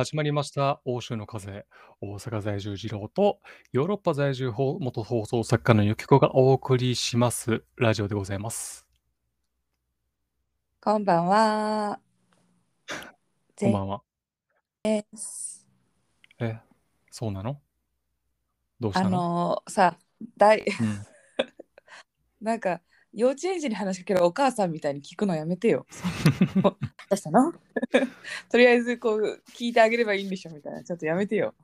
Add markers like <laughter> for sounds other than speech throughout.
始まりました欧州の風大阪在住二郎とヨーロッパ在住ほ元放送作家のゆきこがお送りしますラジオでございます。こんばんは。こんばんは。です。え、そうなの？どうしあたの？のーさ、だいうん、<laughs> なんか幼稚園児に話しかけるお母さんみたいに聞くのやめてよ。<laughs> どうしたの <laughs> とりあえずこう聞いてあげればいいんでしょみたいな。ちょっとやめてよ。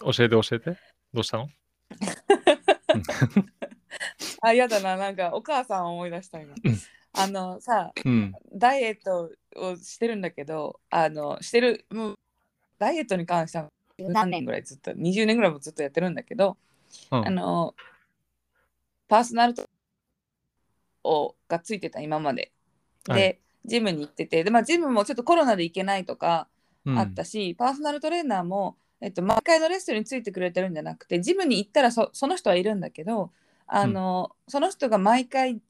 教えて教えて。どうしたの？<laughs> あ、やだな。なんかお母さんを思い出した今うん。あのさ、うん。ダイエットをしてるんだけど、あの、してる、もうダイエットに関しては何年ぐらいずっと、20年ぐらいもずっとやってるんだけど、うんあの、パーソナルトをがついてた今まで。で、はい。ジムに行ってて、で、まあ、ジムもちょっとコロナで行けないとかうん。あったし、パーソナルトレーナーも、えっと、毎回のレッスンについてくれてるんじゃなくて、ジムに行ったらそその人はいるんだけど、あの、その人が毎回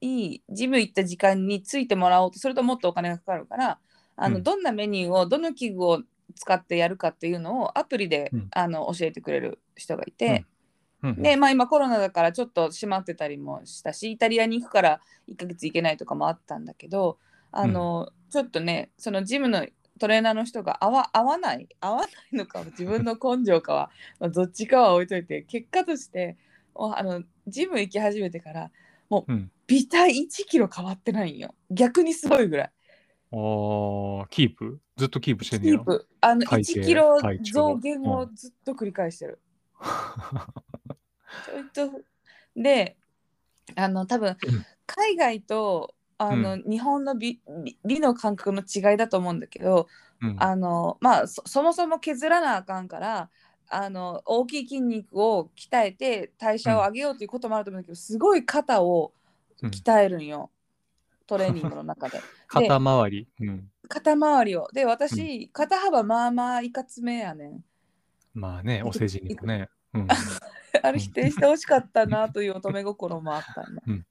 いいジム行った時間についてもらおうとするともっとお金がかかるから、あのうん。どんなメニューをどの器具を使ってやるかっていうのをアプリで、うん。あの教えてくれる人がいて、うんで、まあ、今コロナだからちょっと閉まってたりもしたしイタリアに行くから1ヶ月行けないとかもあったんだけどあの、ちょっとねそのジムのトレーナーの人が合わ合わない？合わないのか自分の根性かは <laughs> まあどっちかは置いといて結果としておあのジム行き始めてからもう、うん。微体1キロ変わってないんよ。逆にすごいぐらい。あーキープ？ずっとキープしてんねや。キー。プ。あの体型1キロ増減をずっと繰り返してる。<laughs> ちょいとであの多分うん海外とあの、日本の美美美の感覚の違いだと思うんだけどうんあのまあそそもそも削らなあかんからあの大きい筋肉を鍛えて代謝を上げようということもあると思うんだけど、すごい肩をうん鍛えるんよ、トレーニングの中で。<laughs> 肩周り？うん。肩周りを。で私、肩幅まあまあいかつめやねん。まあね、お世辞にもね。うん。<laughs> あれ否定してほしかったなという乙女心もあったんだ。うん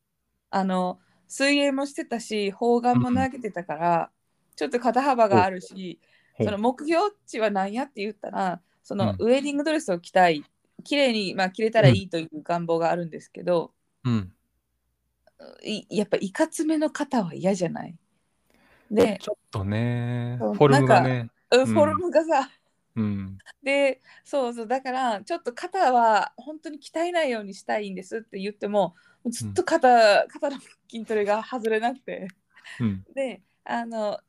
あの水泳もしてたし砲丸も投げてたから、ちょっと肩幅があるし、その目標値は何やって言ったらそのうんウェディングドレスを着たい綺麗にまあ着れたらいいという願望があるんですけど、うん。いやっぱいかつめの肩は嫌じゃない？で、ちょっとね、フォルムがね。んうんフォルムがさ、うん。でそうそうだからちょっと肩は本当に鍛えないようにしたいんですって言ってもずっと肩,、肩の筋トレが外れなくてうん。<laughs> であの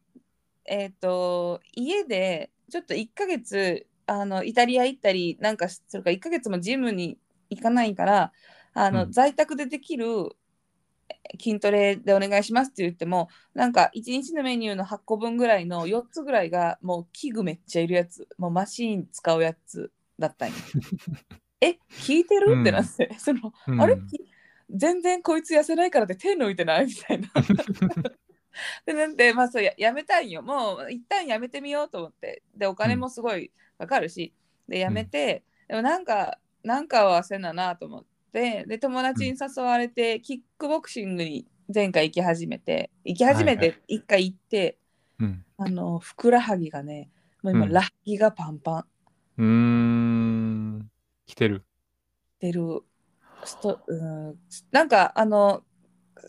えっ、と家でちょっと1ヶ月あのイタリア行ったりなんかするから1ヶ月もジムに行かないからあの、うん在宅でできる筋トレでお願いしますって言ってもなんか1日のメニューの8個分ぐらいの4つぐらいがもう器具めっちゃいるやつもうマシーン使うやつだったんよ。<laughs> え聞いてる、うん。ってなって。<laughs> その、うん。あれ？全然こいつ痩せないからって手抜いてない？みたいな。<laughs> でなんでまあそうややめたいんよ。もう一旦やめてみようと思って。でお金もすごいかかるし、でやめて、でもなんかなんかはせななと思ってで友達に誘われて、キックボクシングに前回行き始めて行き始めはいはて一回行って、うん。あのふくらはぎがねもう今、うん。ラッキがパンパン。うーん。来てる。出る。ストうん。なんかあの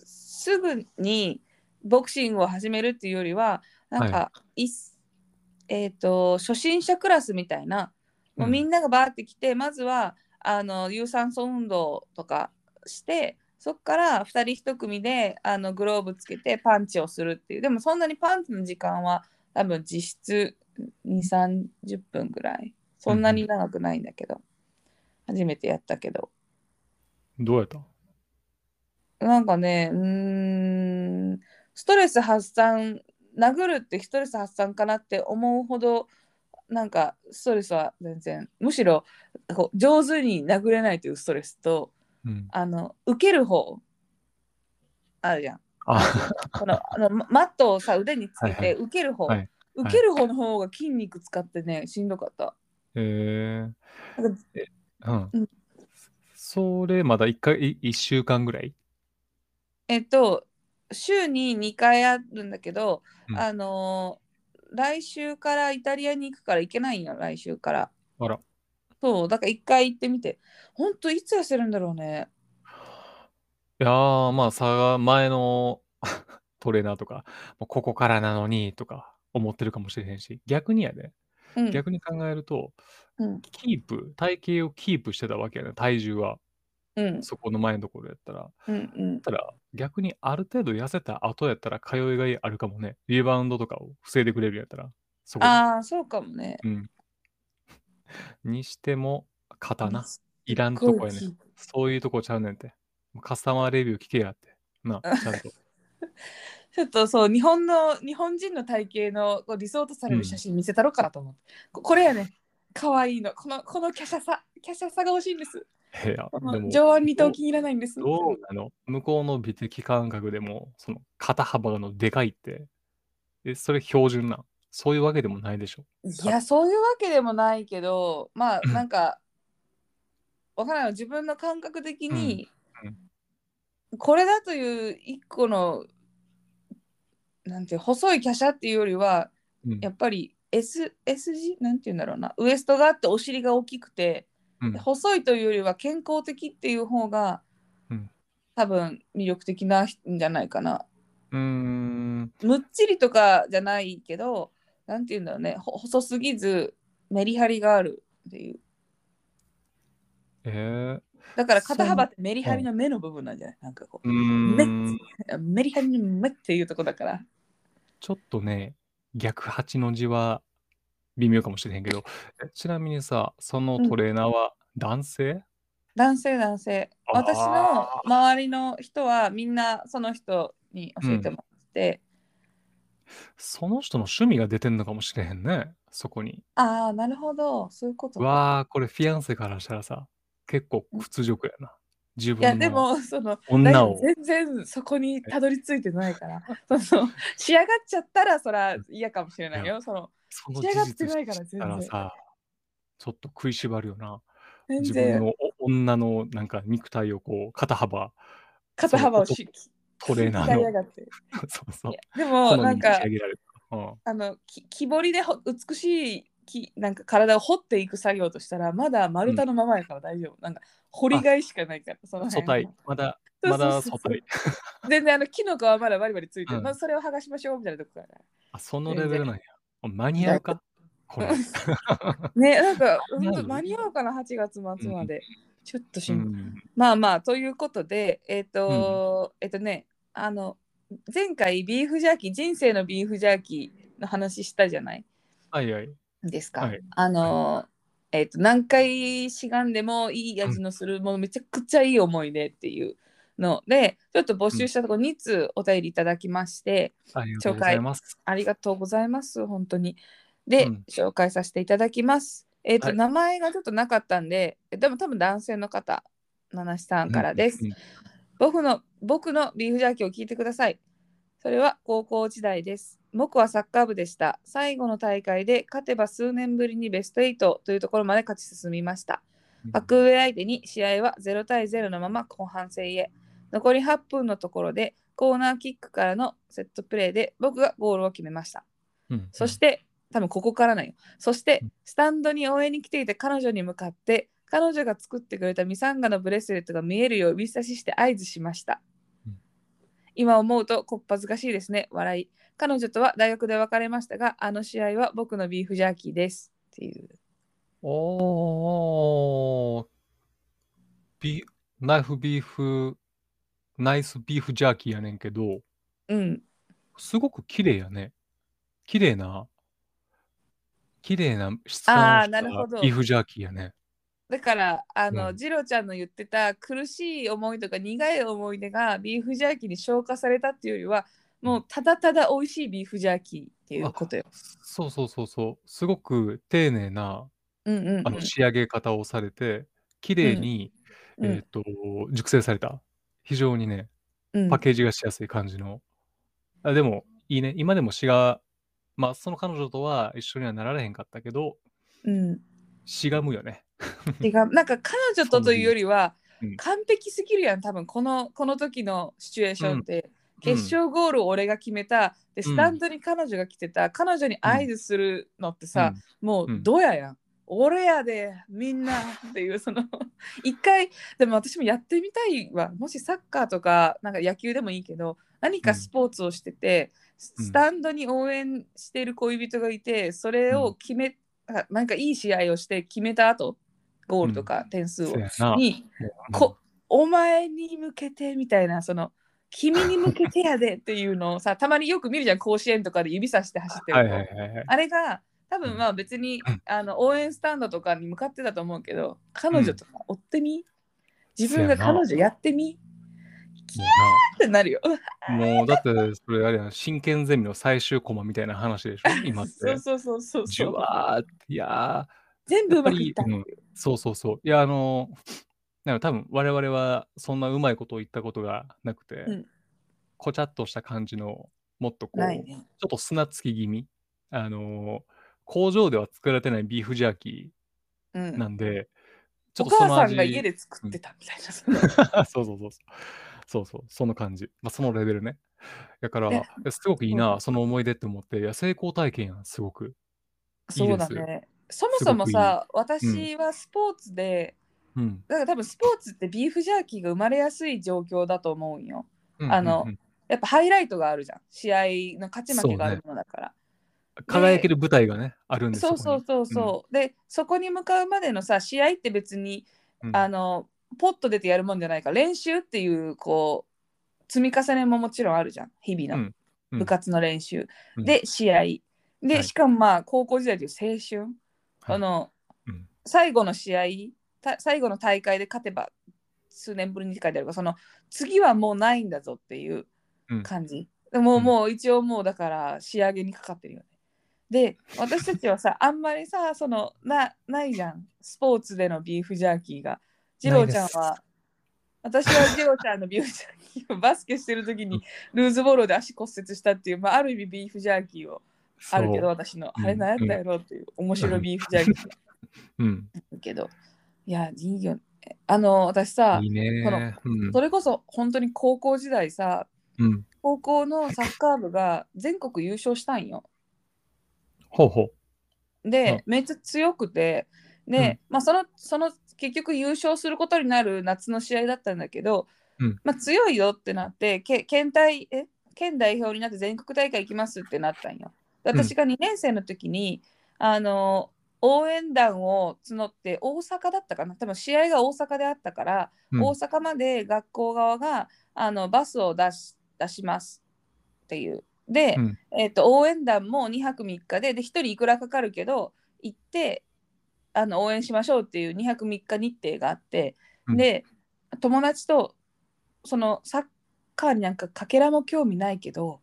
すぐにボクシングを始めるっていうよりはなんか、い。えっ、と初心者クラスみたいなもうみんながバーって来て、まずはあの有酸素運動とかしてそっから2人1組であのグローブつけてパンチをするっていう。でもそんなにパンチの時間は多分実質2 3 0分ぐらい。そんなに長くないんだけど、初めてやったけど。どうやった？なんかねうーんストレス発散殴るってストレス発散かなって思うほどなんかストレスは全然むしろこう上手に殴れないというストレスとうん。あの受ける方あるじゃん。あ、このあのママットをさ腕につけはいはい。て受ける方、はい。受ける方の方が筋肉使ってねしんどかった。えなんかー。うん。うん。それまだ1回、い一週間ぐらい？えっと週に2回あるんだけど、うん。あのー来週からイタリアに行くから行けないんよ、来週から。あら。そう、だから一回行ってみて。ほんといつ痩せるんだろうね。いやー、まあさ、前の <laughs> トレーナーとか、もうここからなのにとか思ってるかもしれへんし、逆にやで、うん。逆に考えると、うん。キープ、体型をキープしてたわけやね、体重は。うん。そこの前のところやったら。うん。うん。たら、逆にある程度痩せた後やったら通いがいあるかもね。リバウンドとかを防いでくれるんやったら。ああ、そうかもね。うん。にしても、肩な。すいらんとこやねそういうとこちゃうねんて。カスタマーレビュー聞けやって。な、ちゃんと。<laughs> ちょっとそう、日本の、日本人の体型のこう理想とされる写真見せたろうかなと思って。ここれやね。かわいいの。この、この華奢さ。華奢さが欲しいんです。いや、でも、上腕二頭筋いらないんです。どうなの？向こうの美的感覚でも、その肩幅のでかいって、え、それ標準なん。そういうわけでもないでしょ。いや、そういうわけでもないけど、まあ、うん。なんか、わからない自分の感覚的に、うん。これだという一個の、なんていう、細い華奢っていうよりは、うん。やっぱり S, S 字なんていうんだろうな、ウエストがあってお尻が大きくて、うん細いというよりは健康的っていう方が、うん多分魅力的なんじゃないかな。うーん。むっちりとかじゃないけど、なんていうんだろうね、ほ細すぎずメリハリがあるっていう。えだから肩幅ってメリハリの目の部分なんじゃない？なんかこ。う、メリハリの目っていうとこだから。ちょっとね、逆八の字は微妙かもしれへんけど、えちなみにさ、そのトレーナーは男性、男性男性。あー私の周りの人はみんなその人に教えてもらって、その人の趣味が出てんのかもしれへんね、そこに。ああ、なるほど、そういうことか。わあ、これフィアンセからしたらさ、結構屈辱やな。自いや、でも、その、女を。全然そこにたどり着いてないから、その仕上がっちゃったらそら嫌かもしれないよ。その仕上がってないから全然さ、ちょっと食いしばるよな。全自分然のお女のなんか肉体をこう、肩幅、肩幅をしトレーナーの。<laughs> そうそうでも、なんか。うんあのき木彫りでほ美しいきなんか体を掘っていく作業としたらまだ丸太のままやから大丈夫、なんか掘りがいしかないからその素辺体、まだ、まだ素体。<laughs> 全然あの木の皮はまだバリバリついてる、うん。まあそれを剥がしましょうみたいなとこから。あ、そのレベルなんや。間に合うかこれ。<laughs> ねなんか <laughs> 間に合う。かな8月末まで、ちょっとし、うん。ん。まあまあということでえっ、と、えっ、とねあの前回ビーフジャーキー人生のビーフジャーキーの話したじゃない？はいはい。ですか？はいあのーえっ、と何回しがんでもいい味のするものめちゃくちゃいい思い出っていうのでちょっと募集したところ2通お便りいただきまして、ありがとうございます。ありがとうございます本当に。で、うん紹介させていただきます。えっ、と、はい名前がちょっとなかったんででも多分男性の方七七さんからです。うんうん僕の僕のビーフジャーキーを聞いてください。それは高校時代です。僕はサッカー部でした。最後の大会で勝てば数年ぶりにベスト8というところまで勝ち進みました。格上相手に試合は0対0のまま後半戦へ。残り8分のところでコーナーキックからのセットプレーで僕がゴールを決めました。うんそして、多分ここからなんよ。そしてうん、スタンドに応援に来ていた彼女に向かって、彼女が作ってくれたミサンガのブレスレットが見えるよう指差しして合図しました。うん今思うとこっぱずかしいですね。笑い。彼女とは大学で別れましたが、あの試合は僕のビーフジャーキーです。っていう。おー、ビナイフビーフ、ナイスビーフジャーキーやねんけど、うん。すごく綺麗やね。綺麗な、綺麗な質感なるほどビーフジャーキーやね。だから、あの、うんジロちゃんの言ってた苦しい思いとか苦い思い出がビーフジャーキーに消化されたっていうよりは、もうただただ美味しいビーフジャーキーっていうことよ。そうそうそうそう。すごく丁寧なうんうん、うん。あの仕上げ方をされて、綺麗に、うんえっ、と、熟成された。非常にね、うんパッケージがしやすい感じの。あでも、いいね。今でも詩が、まあ、その彼女とは一緒にはなられへんかったけど、うん、しがむよね。違う <laughs> なんか彼女とというよりはうん完璧すぎるやん多分このこの時のシチュエーションって、決勝ゴールを俺が決めた。でスタンドに彼女が来てた、彼女に合図するのってさ、もううん。どややん、俺やでみんなっていうその <laughs> 一回でも私もやってみたいわ。もしサッカーとかなんか野球でもいいけど何かスポーツをしてて、うん。スタンドに応援している恋人がいてそれを決め、あなんかいい試合をして決めた後ゴールとか点数を、そうん。こお前に向けてみたいなその君に向けてやでっていうのをさ <laughs> たまによく見るじゃん甲子園とかで指さして走ってる。あれが多分まあ別に、うんあの応援スタンドとかに向かってたと思うけど彼女とか追ってみ、自分が彼女やってみ？ってなるよ。もうだってそれあれやん真剣ゼミの最終コマみたいな話でしょ？<laughs> 今っそうて。そうそうそうじゅそう。わーっていや全部うまくいった。やっぱりーそうそうそう。いやあのなんか多分我々はそんなうまいことを言ったことがなくて、うんこちゃっとした感じのもっとこう、ね。ちょっと砂つき気味あの工場では作られてないビーフジャーキうんーなんで、ちょおっとその味母さんが家で作ってたみたいなその。<laughs> そうそうそうそう。そうそう、その感じ。まあ、そのレベルね。だからえ、えすごくいいな、その思い出って思って、いや、成功体験やん、すごく。そうだね。そもそもさ、私はスポーツで、うん。だから多分スポーツってビーフジャーキーが生まれやすい状況だと思うんよ。うんあのうんうんやっぱハイライトがあるじゃん。試合の勝ち負けがあるものだから。輝ける舞台がね、あるんですよ。そうそうそうそう。で、そこに向かうまでのさ、試合って別に、うんあの、ポッと出てやるもんじゃないから、練習っていう、こう、積み重ねももちろんあるじゃん。日々のうんうん部活の練習。うんで、試合。で、はいしかもまあ、高校時代という青春。はいあの、うん最後の試合、た最後の大会で勝てば、数年ぶりに書いてあるから、その、次はもうないんだぞっていううん感じ。でもう、うんもう一応もうだから仕上げにかかってるよね。で、<laughs> 私たちはさ、あんまりさ、その、な、ないじゃん。スポーツでのビーフジャーキーが。ジローちゃんは、私はジローちゃんのビーフジャーキーをバスケしてる時にルーズボールで足骨折したっていう、まあ、ある意味ビーフジャーキーをあるけど、私の、うんあれ何やったやろっていう面白いビーフジャーキーうん。だけど、いや、いいよね。あの、私さいい、ねこのうんそれこそ本当に高校時代さ、うん。高校のサッカー部が全国優勝したんよ。ほうほで、うんめっちゃ強くて、で、まあその、その結局優勝することになる夏の試合だったんだけど、うんまあ強いよってなって、け県大え？県代表になって全国大会行きますってなったんよ。でうん私が2年生の時に、あの応援団を募って大阪だったかな多分試合が大阪であったから、う。うん大阪まで学校側があのバスを出し出しますっていう。で、うんえっと応援団も2泊3日でで1人いくらかかるけど行ってあの応援しましょうっていう2泊3日日程があって、うんで友達とそのサッカーになんかかけらも興味ないけど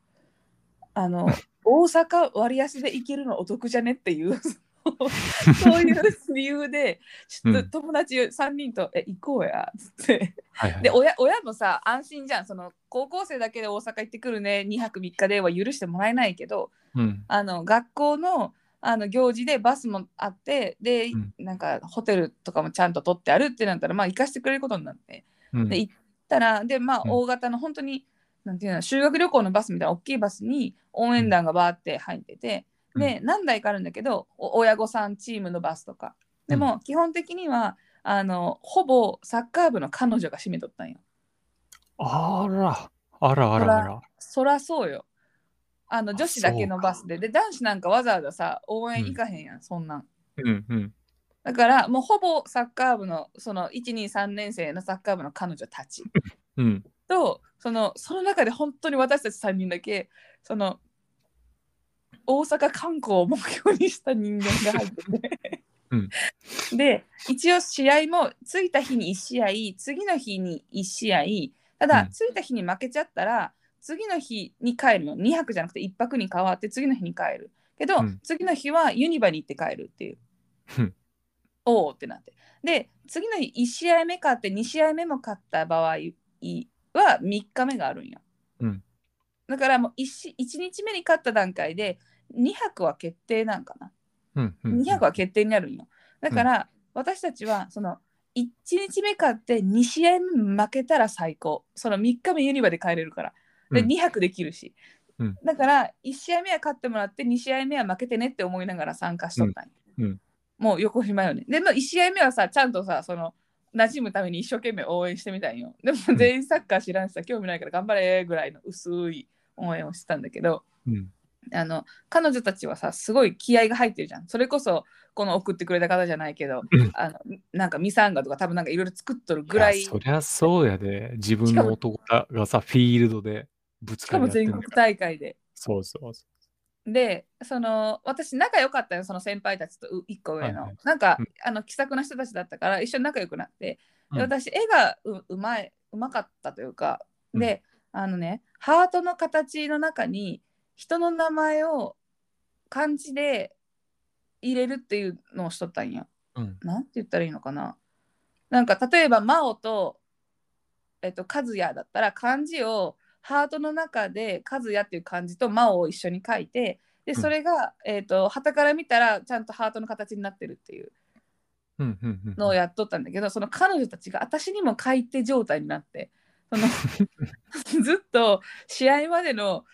あの <laughs> 大阪割安で行けるのお得じゃねっていう <laughs> そういう理由でちょっと友達3人と「え行こうや」っつって。はいはいで親親もさ安心じゃん。その高校生だけで大阪行ってくるね。2泊3日では許してもらえないけどうん。あの学校のあの行事でバスもあってで、うん。なんかホテルとかもちゃんと取ってあるってなったらまあ行かしてくれることになって。うん。で行ったらでまあうん。大型の本当になんていうの修学旅行のバスみたいな大きいバスに応援団がバーって入ってて、で何台かあるんだけどお親御さんチームのバスとかでも基本的にはあのほぼサッカー部の彼女が占めとったんよ。あら、あらあらあら。そらそうよ。あのあ女子だけのバスでで男子なんかわざわざさ応援行かへんやん、そんなん。うんうん。だからもうほぼサッカー部のその123年生のサッカー部の彼女たちうん。とそのその中で本当に私たち3人だけその大阪観光を目標にした人間が入ってて、うん。で一応試合も着いた日に1試合次の日に1試合ただ、うん。着いた日に負けちゃったら次の日に帰るの。2泊じゃなくて1泊に変わって次の日に帰る。けど、うん。次の日はユニバに行って帰るっていう。うん。おおってなって。で次の日1試合目勝って2試合目も勝った場合は3日目があるんよ、うん。だからもう 1, し1日目に勝った段階で2泊は決定なんかな。うんうん。2泊は決定になるんよ。だから、私たちはその1日目勝って2試合目負けたら最高。その3日目ユニバで帰れるから。でうん。200できるし、うん。だから1試合目は勝ってもらって2試合目は負けてねって思いながら参加しとったんよ。うんうん。もう横島よね。でも1試合目はさちゃんとさその馴染むために一生懸命応援してみたんよ。でもん。全員サッカー知らんしさ興味ないから頑張れぐらいの薄い応援をしてたんだけど。うん。あの彼女たちはさすごい気合が入ってるじゃん。それこそこの送ってくれた方じゃないけど、うん。あのなんかミサンガとか多分なんかいろいろ作っとるぐらいそりゃそうやで。自分の男がさ、フィールドでぶつしかもかり合ってんだ全国大会で。そうそうそでその私仲良かったよその先輩たちとう一個上の、はいはい。なんか、うん。あの気さくな人たちだったから一緒に仲良くなって、私絵がううまいうまかったというかで、あのねハートの形の中に人の名前を漢字で入れるっていうのをしとったんや。う。うん。なんて言ったらいいのかななんか例えば真央と、えっと、和也だったら漢字をハートの中で和也っていう漢字と真央を一緒に書いてでうんそれが、えっと旗から見たらちゃんとハートの形になってるっていううんうんうん。のをやっとったんだけどその彼女たちが私にも書いて状態になってその <laughs> ずっと試合までの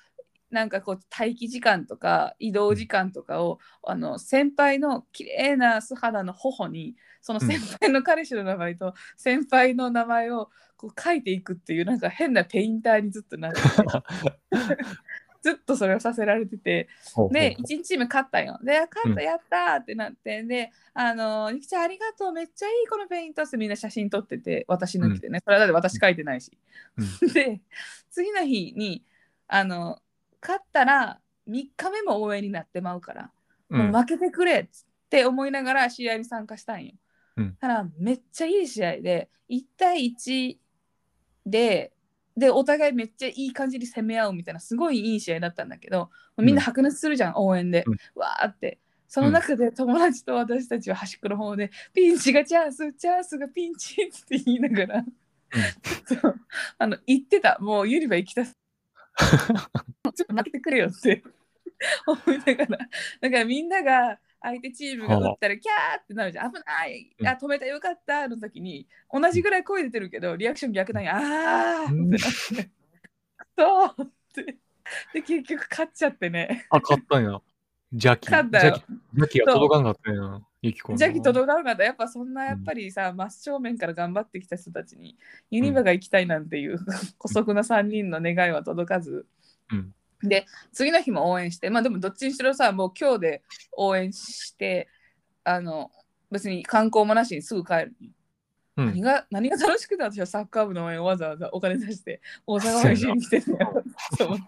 なんかこう待機時間とか移動時間とかを、あの先輩の綺麗な素肌の頬にその先輩の彼氏の名前と先輩の名前をこう書いていくっていうなんか変なペインターにずっとなってて。<laughs> ずっとそれをさせられてて。で1日目勝ったよ。で勝っうん。たやったーってなって、であのゆきちゃんありがとう。めっちゃいい。このペイントってみんな写真撮ってて。私抜きでね、それはだって私書いてないし。<laughs> で次の日にあの勝ったら3日目も応援になってまうから、うん。もう負けてくれって思いながら試合に参加したんよ。うん。ただめっちゃいい試合で1対1ででお互いめっちゃいい感じに攻め合うみたいなすごいいい試合だったんだけど、みんな白熱するじゃん応援で、うん。わーって。その中で友達と私たちは端っこの方で、ピンチがチャンスチャンスがピンチって言いながら、<laughs> そう。あの言ってた。もうユニバ行きたすちょっと待ってくれよって。思いながら。だからみんなが相手チームが打ったらキャーってなるじゃん。危ない。うん。あ止めたよかったの時に同じぐらい声出てるけどリアクション逆なん。やあーってなって。そうって。で結局勝っちゃってね。あ、買ったんや。ジャキ。勝ったよ。ジャキジャキが届かんかったんや。ゆきこの。ジャキ届かなかったやっぱそんなやっぱりさ、真正面から頑張ってきた人たちにユニバが行きたいなんていう姑息な3人の願いは届かず、うん。で次の日も応援してまあでもどっちにしろさもう今日で応援してあの別に観光もなしにすぐ帰る、うん。何が何が楽しくて私はサッカー部の応援をわざわざお金出して大阪までしに来てるのよと思って。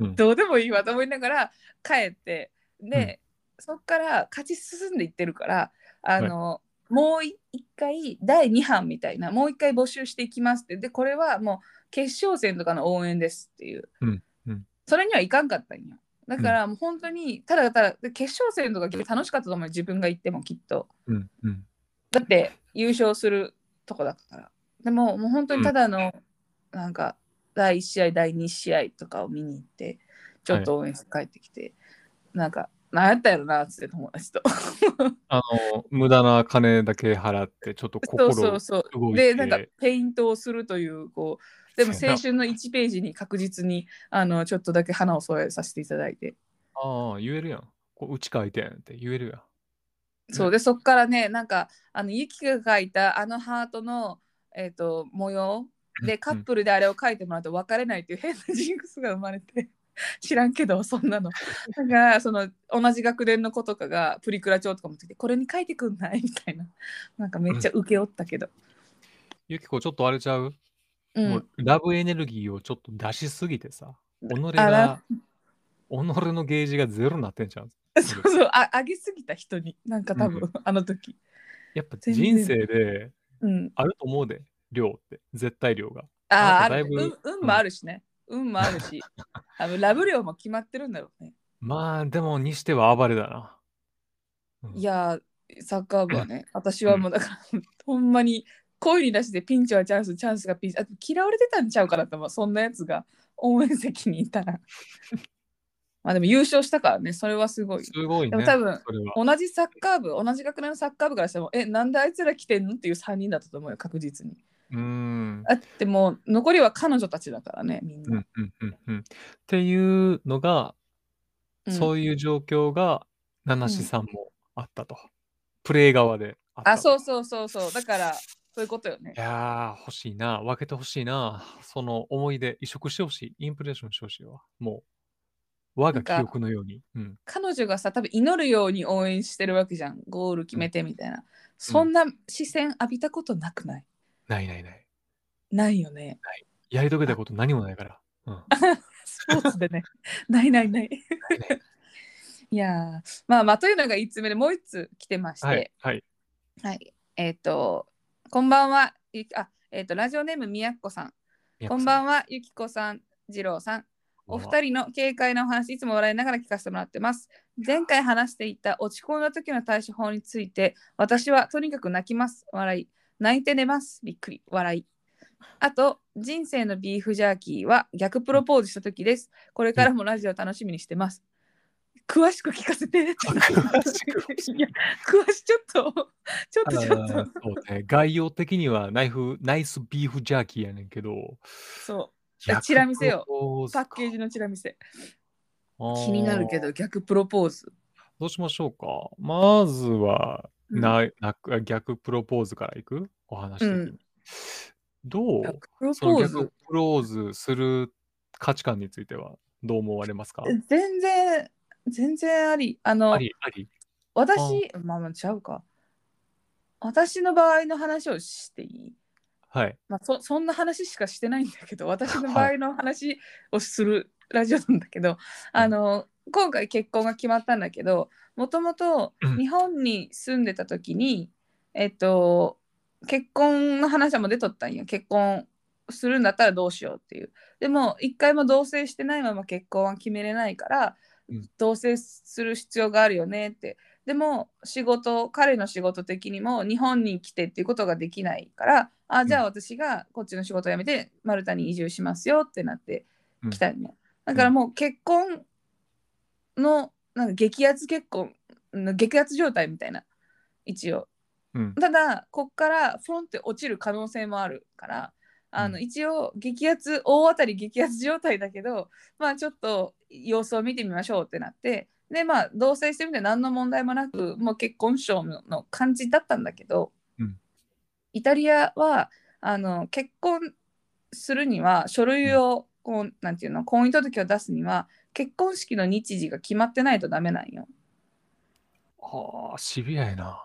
うん。どうでもいいわと思いながら帰ってで、そっから勝ち進んでいってるからあの、もう一回第2版みたいなもう一回募集していきますって。でこれはもう決勝戦とかの応援ですっていう、うんうん。それにはいかんかったんよ。だからもう本当にただただで決勝戦とか楽しかったと思うよ自分が行ってもきっと。うん。うん。だって優勝するとこだから。でももう本当にただの、なんか第1試合第2試合とかを見に行ってちょっと応援して帰ってきて、なんか何やったやろなっつって友達と。<laughs> あの、無駄な金だけ払って、ちょっとそう心そうそう。動いて。でなんかペイントをするというこうでも青春の1ページに確実にあのちょっとだけ花を添えさせていただいて。ああ、言えるやん。こう、うち書いてんって言えるやん。そう。でそっからねなんかあのユキが描いたあのハートの、えー、と模様でカップルであれを描いてもらうと別れないっていう変なジンクスが生まれて <laughs> 知らんけどそんなの。だからその同じ学年の子とかがプリクラ帳とか持ってきてこれに書いてくんない？みたいな。なんかめっちゃ受け負ったけど、ゆきこ、ちょっとあれちゃう、うん、もうラブエネルギーをちょっと出しすぎてさ、己あがら、己のゲージがゼロになってんじゃん。そうそう。あ上げすぎた人に。なんか多分、うあの時。やっぱ人生でうん。あると思うで、量って。絶対量が。ああ運運もあるしね、運もあるし <laughs> あのラブ量も決まってるんだろうねまあ、でも、にしては暴れだな。うんいやーサッカー部はね、私はもうだから、ほんまに声に出してピンチはチャンス、チャンスがピンチ、あ嫌われてたんちゃうかなと思う、そんなやつが応援席にいたら。<laughs> まあでも優勝したからね、それはすごい。すごいね。でも多分それは。同じサッカー部、同じ学年のサッカー部からしても、え、なんであいつら来てんの？っていう3人だったと思うよ、確実に。うーん。だってもう残りは彼女たちだからねみんな。うんうんうんうん。っていうのが、うんそういう状況が、ナナシうんさんもあったと。プレイ側であったあと。そうそうそうそうだからそういうことよねい。やー、欲しいな。分けて欲しいな。その思い出、移植してほしい。インプレッションしてほしいわ。もう、我が記憶のように。うん。彼女がさ多分祈るように応援してるわけじゃんゴール決めてみたいな、そんな視線浴びたことなくない？ないないない。ないよねやり遂げたこと何もないから。うん。<laughs> スポーツでねないないないないないいやーまあまあというのが1つ目でもう1つ来てましてはい。はい。はい、えっ、とこんばんはゆきあえっ、とラジオネームみやっこさんこんばんは。はゆきこさん次郎さんお人。二人の軽快なお話いつも笑いながら聞かせてもらってます前回話していた落ち込んだ時の対処法について私はとにかく泣きます笑い泣いて寝ます。びっくり。笑い。あと人生のビーフジャーキーは逆プロポーズした時です。これからもラジオ楽しみにしてます。詳しく聞かせて。詳しく。<laughs> いや詳しちょっとちょっとちょっと。そうね。概要的にはナイフ、ナイスビーフジャーキーやねんけど。そう。チラ見せよパッケージのチラ見せ。気になるけど逆プロポーズ。どうしましょうか。まずは、うん。なな逆プロポーズからいく？お話的に。うん。どう？逆プロそのポーズ。逆プロポーズする価値観についてはどう思われますか？全然全然あり。あの。私まあまあちゃうか。私の場合の話をしていい、はい。まあ、そそんな話しかしてないんだけど私の場合の話をするラジオなんだけど、あの今回結婚が決まったんだけどもともとうん。日本に住んでた時に、えっと結婚の話はもう出とったんよ。結婚するんだったらどうしようっていう。でも一回も同棲してないまま結婚は決めれないから、うん。同棲する必要があるよねって。でも仕事彼の仕事的にも日本に来てっていうことができないからあじゃあ私がこっちの仕事を辞めてマルタに移住しますよってなって来たんよ、だからもう結婚のなんか激アツ結婚うん激アツ状態みたいな一応。うん。ただこっからフォンって落ちる可能性もあるからあの、うん。一応激アツ大当たり激アツ状態だけどまあちょっと様子を見てみましょうってなってでまあ同棲してみて何の問題もなくもう結婚証のの感じだったんだけど、うん。イタリアはあの結婚するには書類をこうなんていうの婚姻届を出すには結婚式の日時が決まってないとダメなんよ。はあ、シビアやな。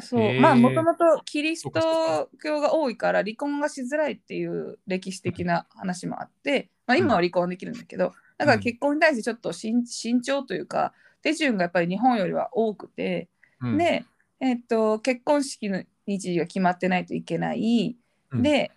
そう。まあもともとキリスト教が多いから離婚がしづらいっていう歴史的な話もあって、まあ、今は離婚できるんだけど、だから結婚に対してちょっと慎慎重というか手順がやっぱり日本よりは多くて、うん、で、えっと結婚式の日時が決まってないといけない、うん、で、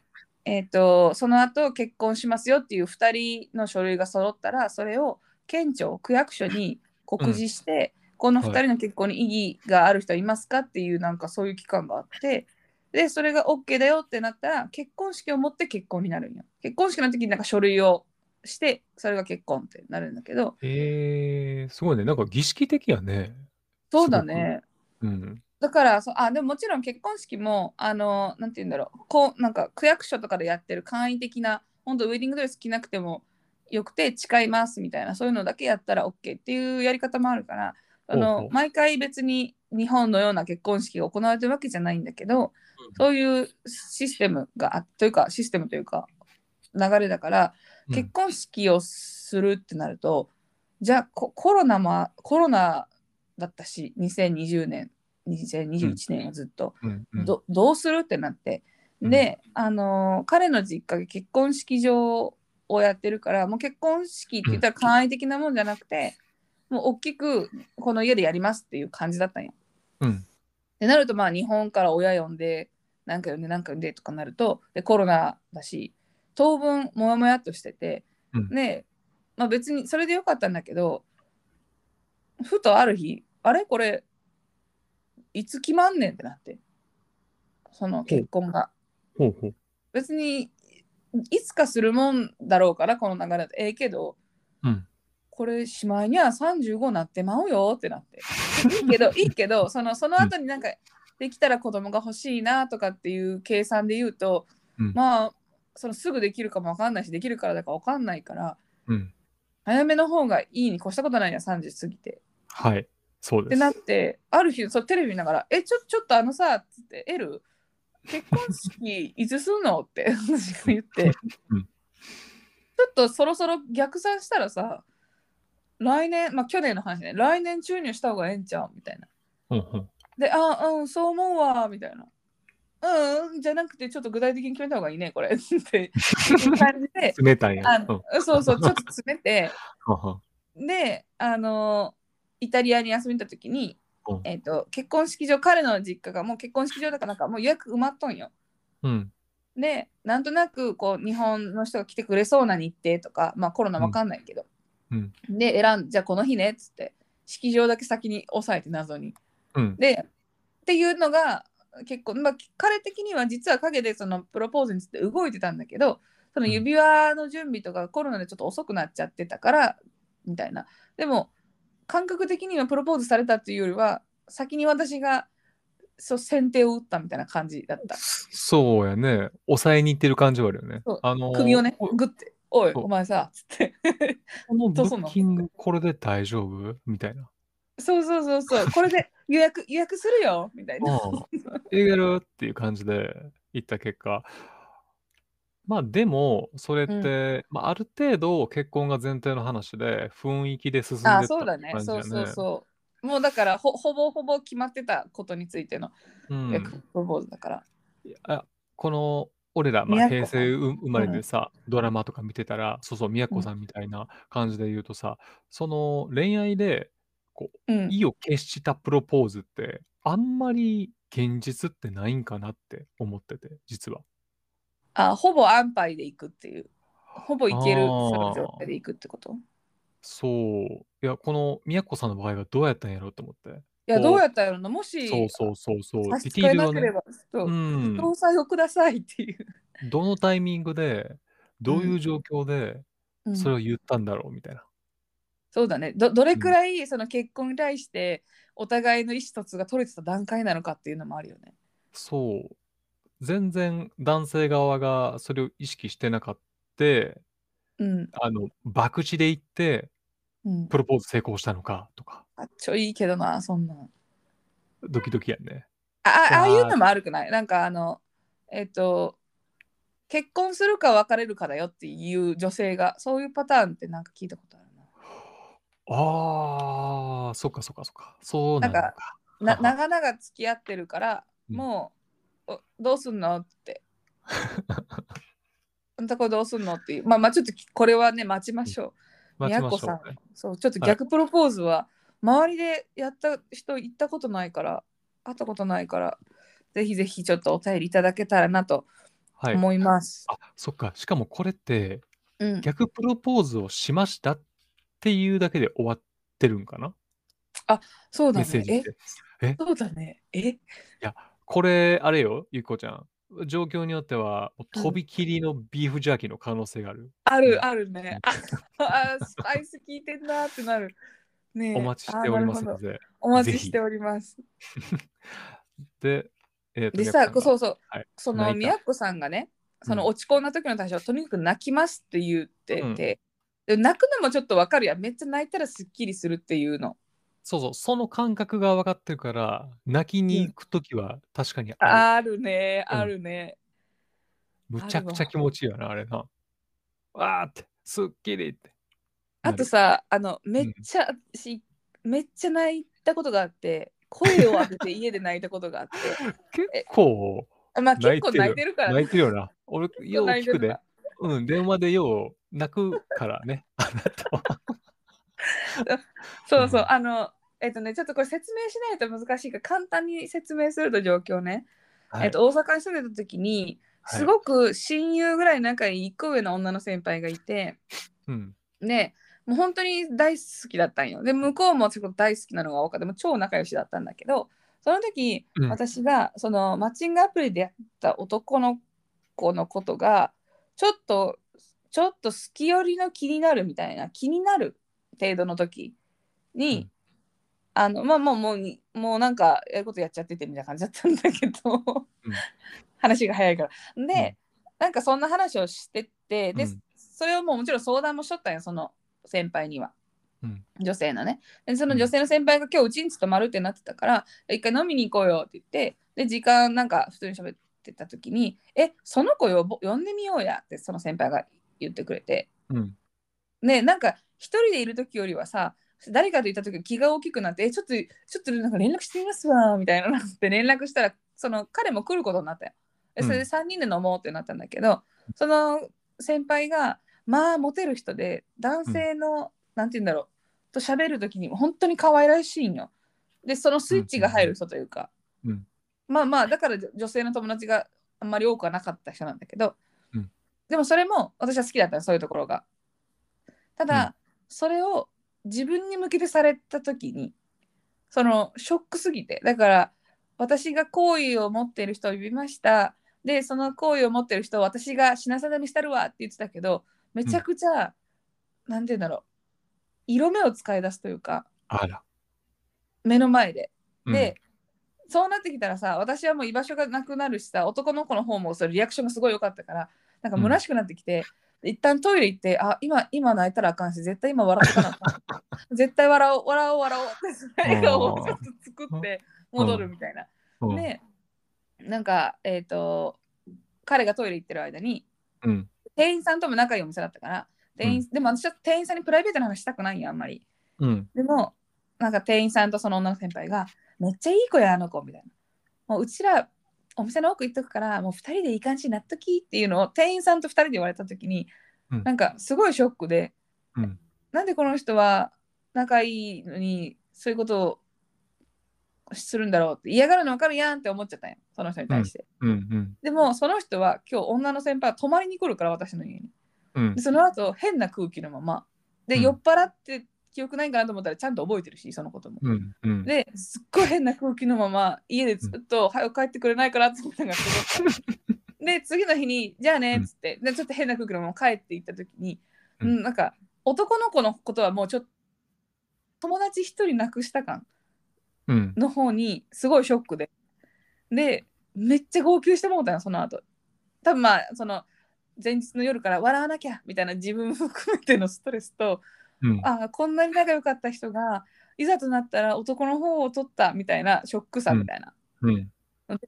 えっとその後結婚しますよっていう2人の書類が揃ったらそれを県庁区役所に告示して、この2人の結婚に意義がある人はいますかっていうなんかそういう期間があってでそれが OK だよってなったら結婚式を持って結婚になるんよ。結婚式の時になんか書類をしてそれが結婚ってなるんだけど。えー、すごいね。なんか儀式的やね。そうだね。うん。だからそあでももちろん結婚式もあのなんて言うんだろう。こうなんか区役所とかでやってる簡易的な本当ウェディングドレス着なくてもよくて誓いますみたいなそういうのだけやったら OK っていうやり方もあるからあの毎回別に日本のような結婚式が行われてるわけじゃないんだけど、そういうシステムがあというかシステムというか流れだから、うん。結婚式をするってなるとじゃあココロナもコロナだったし2020年2021年はずっと、うんうん。どどうするってなって。うん。で、あのー彼の実家が結婚式場をやってるからもう結婚式って言ったら簡易的なもんじゃなくて、もう大きくこの家でやりますっていう感じだったんよ。うん。でなるとまあ日本から親呼んでなんか呼んでなんか呼んでとかなるとでコロナだし当分もやもやっとしてて、うん。で、まあ、別にそれでよかったんだけどふとある日あれ？これいつ決まんねんってなってその結婚が。別にいつかするもんだろうからこの流れだとええけどうん。これしまいには35なってまうよってなって <laughs> いいけどいいけどそのその後になんかできたら子供が欲しいなとかっていう計算で言うとうんまあそのすぐできるかもわかんないしできるからだかわかんないからうん。早めの方がいいに越したことないや30過ぎて。はい。そうです。ってなってある日そうテレビ見ながら「えちょちょっとあのさ」っつって「エル結婚式いつすんの?」って私が言って、うんちょっとそろそろ逆算したらさ来年まあ去年の話ね来年注入した方がええんちゃう？みたいな。うんうん。で「あうんそう思うわ」みたいな。うん、じゃなくてちょっと具体的に決めた方がいいねこれ <laughs> っていう感じで冷たいやん。あうんのそうそうちょっと詰めて <laughs> であのイタリアに遊びに行った時に、うんえっと結婚式場彼の実家がもう結婚式場だからなんかもう予約埋まっとんよ。うん。でなんとなくこう日本の人が来てくれそうな日程とかまあコロナわかんないけど、うんで選んじゃあこの日ねっつって式場だけ先に押さえて謎に。うん。でっていうのが結構、まあ、彼的には実は陰でそのプロポーズについて動いてたんだけどその指輪の準備とかコロナでちょっと遅くなっちゃってたからみたいなでも感覚的にはプロポーズされたっていうよりは先に私がそう先手を打ったみたいな感じだった。そうやね。抑えにいってる感じはあるよね。あのー首をねこグッて「おいお前さ」つって。この <laughs> ブッキングこれで大丈夫？みたいな。そうそうそうそう。これで予約予約するよ？みたいな。<laughs> えやるっていう感じで行った結果、まあでも、それって、まあある程度結婚が前提の話で、雰囲気で進んあってそうだね。感じやそうそうそう。もうだからほほぼほぼ決まってたことについてのうんプロポーズだから、あこの俺ら、まあ、平成う生まれでさ、ドラマとか見てたら、そうそう、宮古さんみたいな感じで言うとさ、その恋愛でこううん、意を決したプロポーズって、あんまり現実ってないんかなって思ってて、実は。あほぼ安牌で行くっていう。ほぼ行ける状態で行くってこと？そう。いや、この宮古さんの場合はどうやったんやろうと思って。いやどうやったらやろな。もしそうそうそうそう。ディテールをねえなけれ、ば、そう。うん、詳細をくださいっていう、どのタイミングで、どういう状況で、うん。それを言ったんだろうみたいな。そうだね。どどれくらいその結婚に対してお互いの意思疎通が取れてた段階なのかっていうのもあるよね。そう。全然男性側がそれを意識してなかった、うん。あの、博打で行って、うん。プロポーズ成功したのかとか、あっちょいいけどなそんなんドキドキやんね。ああああいうのもあるくない？なんかあのえっ、と結婚するか別れるかだよっていう女性がそういうパターンってなんか聞いたことあるな。ああ、そっかそっかそっか。そうなのなんか。な長々付き合ってるから、うん。もうおどうすんの？って。あんたこれどうすんの？っていう。まあまあちょっとこれはね待ちましょう。待ち宮古さん。そうちょっと逆プロポーズは周りでやった人行ったことないから会ったことないからぜひぜひちょっとお便りいただけたらなとはい。思います。あ、そっか。しかもこれって、うん、逆プロポーズをしましたっていうだけで終わってるんかな？そうだメッセーね。ジっえ？て。そうだね。え？これ、あれよ、ゆっこちゃん。状況によっては、もううんとびきりのビーフジャーキーの可能性がある。あうんるあるね。ああスパイス効いてんなってなる。ねえお待ちしておりますので。お待ちしております。<laughs> で、えーとでさ、そうそう、はいその宮古さんがね、そのうん落ち込んだ時の対象はとにかく泣きますって言ってて、で泣くのもちょっとわかるやん。めっちゃ泣いたらすっきりするっていうの。そうそう、その感覚が分かってるから、泣きに行くときは確かにある。あるね、うんあるね。むちゃくちゃ気持ちいいよな、あれな。わーって、すっきりって。あとさ、あの、めっちゃ、しめっちゃ泣いたことがあって、声を当てて家で泣いたことがあって、<laughs> 結構まあ結構泣いてるから泣いてるよな。俺、<laughs> よう聞くで。うん、電話でよう泣くからね、あなたは。<laughs> そうそうう、んあの、えっとね、ちょっとこれ説明しないと難しいから、簡単に説明すると状況ね。はいえっと、大阪に住んでた時に、はいすごく親友ぐらい仲いい1個上の女の先輩がいて、うん。ね、もう本当に大好きだったんよ。で、向こうもちょっと大好きなのが多かった。もう超仲良しだったんだけど、その時、うん私がそのマッチングアプリでやった男の子のことが、ちょっと、ちょっと好き寄りの気になるみたいな、気になる程度の時に、うん。あの、まあもう、もう、もうなんか、やることやっちゃっててみたいな感じだったんだけど、話が早いから。で、なんかそんな話をしててで、うん。それをもうもちろん相談もしとったんよその先輩には。うん。女性のね。でその女性の先輩が今日うちに泊まるってなってたから、一回飲みに行こうよって言ってで時間なんか普通に喋ってた時に「えその子呼んでみようや」ってその先輩が言ってくれて。うん。ねなんか一人でいる時よりはさ誰かといた時気が大きくなって「えちょっとちょっとなんか連絡してみますわ」みたいななって <laughs> 連絡したらその彼も来ることになったよ。でそれで3人で飲もうってなったんだけど、その先輩がまあモテる人で男性の、なんて言うんだろうと喋る時に本当に可愛らしいんよ。でそのスイッチが入る人というか、うんまあまあだから女性の友達があんまり多くはなかった人なんだけど、うんでもそれも私は好きだったのそういうところが。ただ、うん。それを自分に向けてされた時にそのショックすぎてだから私が好意を持っている人を呼びました。でその好意を持っている人を私が品定めしたるわって言ってたけどめちゃくちゃ、なんて言うんだろう。色目を使い出すというかあら。目の前で。うん。で、そうなってきたらさ私はもう居場所がなくなるしさ男の子の方もそれリアクションがすごい良かったからなんか虚しくなってきて、一旦トイレ行ってあ今今泣いたらあかんし絶対今笑っとかなあかん絶対笑おう笑おう笑おうって笑顔をちょっと作って戻るみたいな。うんでなんかえっ、と彼がトイレ行ってる間にうん。店員さんとも仲いいお店だったから店員、でも私は店員さんにプライベートな話したくないよあんまり。うん。でも、なんか店員さんとその女の先輩が、めっちゃいい子や、あの子、みたいな。もううちら、お店の奥行っとくから、もう2人でいい感じになっときっていうのを店員さんと2人で言われたときに、うんなんかすごいショックで、うん。なんでこの人は仲いいのに、そういうことをするんだろうって嫌がるの分かるやんって思っちゃったんよ、その人に対して。うん。うん。でも、その人は今日女の先輩は泊まりに来るから、私の家に。うんで。その後変な空気のまま。で、うん酔っ払って記憶ないかなと思ったらちゃんと覚えてるし、そのことも。うん。うん。ですっごい変な空気のまま家でずっと「早く帰ってくれないかな」って思ったのが。で次の日に「じゃあね」っつって、でちょっと変な空気のまま帰って行った時に、ううんん、なんか男の子のことはもうちょっと友達一人亡くした感うん。の方にすごいショックででめっちゃ号泣してもうたよその後多分まあその前日の夜から笑わなきゃみたいな自分含めてのストレスとうん。あこんなに仲良かった人がいざとなったら男の方を取ったみたいなショックさみたいな、うん。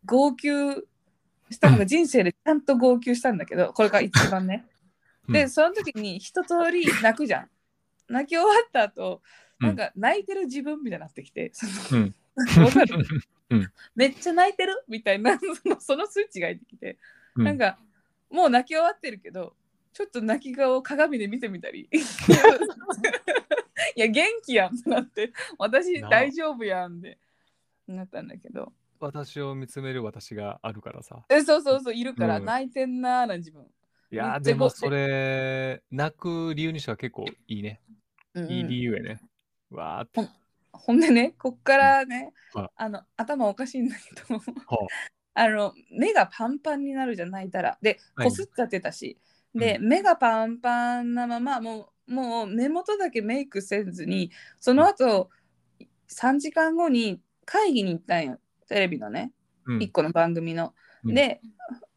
号泣したのが人生でちゃんと号泣したんだけどこれが一番ね、<laughs> うん。でその時に一通り泣くじゃん。泣き終わった後うん。なんか泣いてる自分みたいになってきて、そのうん。わかる？うん。めっちゃ泣いてる？みたいなそのそのスイッチが入ってきて、うん。なんかもう泣き終わってるけどちょっと泣き顔を鏡で見てみたり。<laughs> いや元気やんってなって私大丈夫やんでなったんだけど。私を見つめる私があるからさ。えそうそうそういるからうん。泣いてんなーな自分、いやーでもそれ、泣く理由にしては結構いいね。うんうん。いい理由やね。わーって。ほんでねこっからね、はい。あの頭おかしいんだけど。はあ <laughs> の目がパンパンになるじゃん泣いたら。ではい。こすっちゃってたし、で、目がパンパンなままもうもう目元だけメイクせずにその後3時間後に会議に行ったんよテレビのね、うん。1個の番組の。うん。で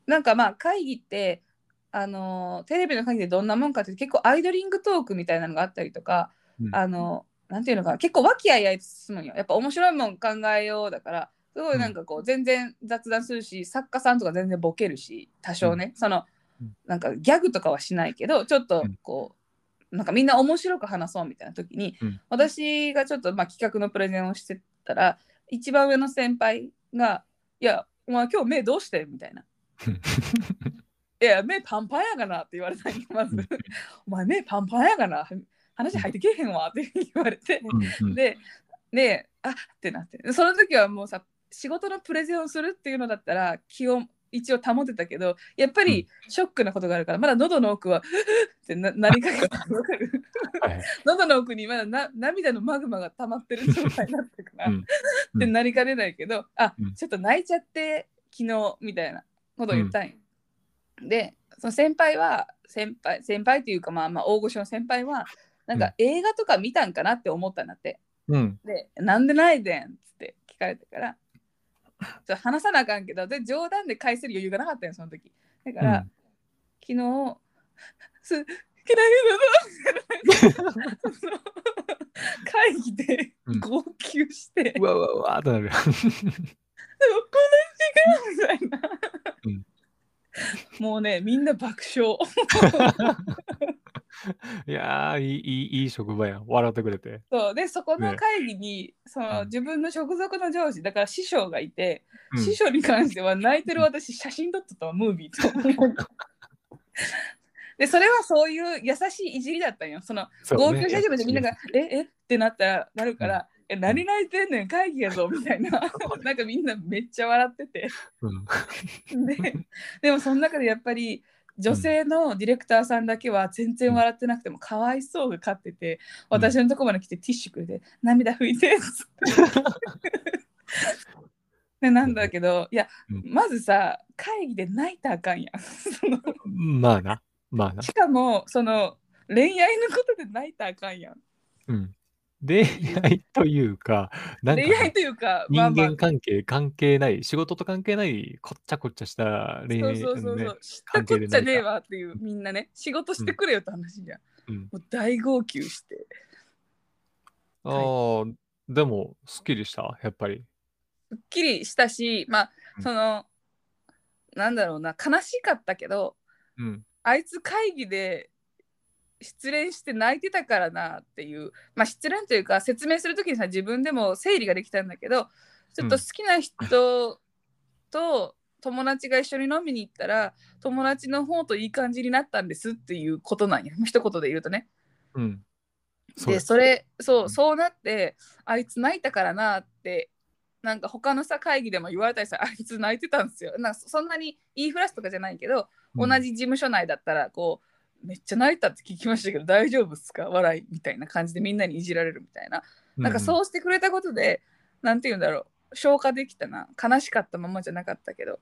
なんかまあ会議ってあのテレビの会議でどんなもんかって結構アイドリングトークみたいなのがあったりとか、うん。あのなんていうのかな結構和気あいあいと進むんよ。やっぱ面白いもん考えようだからすごいなんかこう全然雑談するし作家さんとか全然ボケるし多少ね、そのうんなんかギャグとかはしないけどちょっとこう、なんかみんな面白く話そうみたいな時に、うん私がちょっとまあ企画のプレゼンをしてたら一番上の先輩が「いやお前今日目どうして?」みたいな。<laughs> いや、目パンパンやがなって言われたんよまずうん。お前目パンパンやがな。話入ってけえへんわって言われて。うんうんで、で、あってなって。その時はもうさ、仕事のプレゼンをするっていうのだったら気を一応保てたけど、やっぱりショックなことがあるから、まだ喉の奥は <laughs> ってななりかけた。わかるはい <laughs> 喉の奥にまだな涙のマグマが溜まってる状態になってるから、ってなりかねないけど、あ、うんちょっと泣いちゃって昨日みたいなことを言ったんよ。でその先輩は先輩先輩っていうかまあまあ大御所の先輩はなんか映画とか見たんかなって思ったんだって。うん。でなんでないでんっつって聞かれたから <laughs> ちょ話さなあかんけどで冗談で返せる余裕がなかったよその時。だから、昨日す嫌いだな会議でうん。号泣して、うわうわうわってなる。でもこの時間みたいな、うん。もうねみんな爆笑 <laughs> <laughs> いやー、いい、いい、職場やん。笑ってくれて。そう。でそこのね。会議に、そのうん。自分の直属の上司だから師匠がいて、うん。師匠に関しては泣いてる私写真撮ってたわムービーと。<laughs> でそれはそういう優しいいじりだったんよ。そのそうね。号泣し始めてみんなが「ええ？ってなったらなるから「え何泣いてんねん会議やぞ」みたいな。<laughs> なんかみんなめっちゃ笑ってて。うん。ででもその中でやっぱり女性のディレクターさんだけは全然笑ってなくてもかわいそうが勝ってて私のとこまで来てティッシュくれて涙拭いて。<laughs> でなんだけどいやうんまずさ会議で泣いたらあかんやん <laughs> まあな。まあな。しかもその恋愛のことで泣いたらあかんやんうん。恋愛というか、なんか恋愛というか人まあまあ。間関係関係ない、仕事と関係ない、こっちゃこっちゃした恋愛そうそうそうねそう、知ったこっちゃねえわっていうみんなね。仕事してくれよって話じゃん、うん。もう大号泣して。ああ、でも、すっきりした、やっぱり。すっきりしたしまあうん。その、なんだろうな悲しかったけどうん。あいつ会議で失恋して泣いてたからなっていうまあ失恋というか説明する時にさ自分でも整理ができたんだけどちょっと好きな人と友達が一緒に飲みに行ったら友達の方といい感じになったんですっていうことなんや。一言で言うとね。うん。そうでそれそううん。そうなってあいつ泣いたからなってなんか他のさ会議でも言われたりさあいつ泣いてたんですよ。なんかそそんなに言いふらすとかじゃないけど、同じ事務所内だったらこうめっちゃ泣いたって聞きましたけど大丈夫っすか？笑いみたいな感じでみんなにいじられるみたいな、なんかうそうしてくれたことでなんて言うんだろう。消化できたな。悲しかったままじゃなかったけど。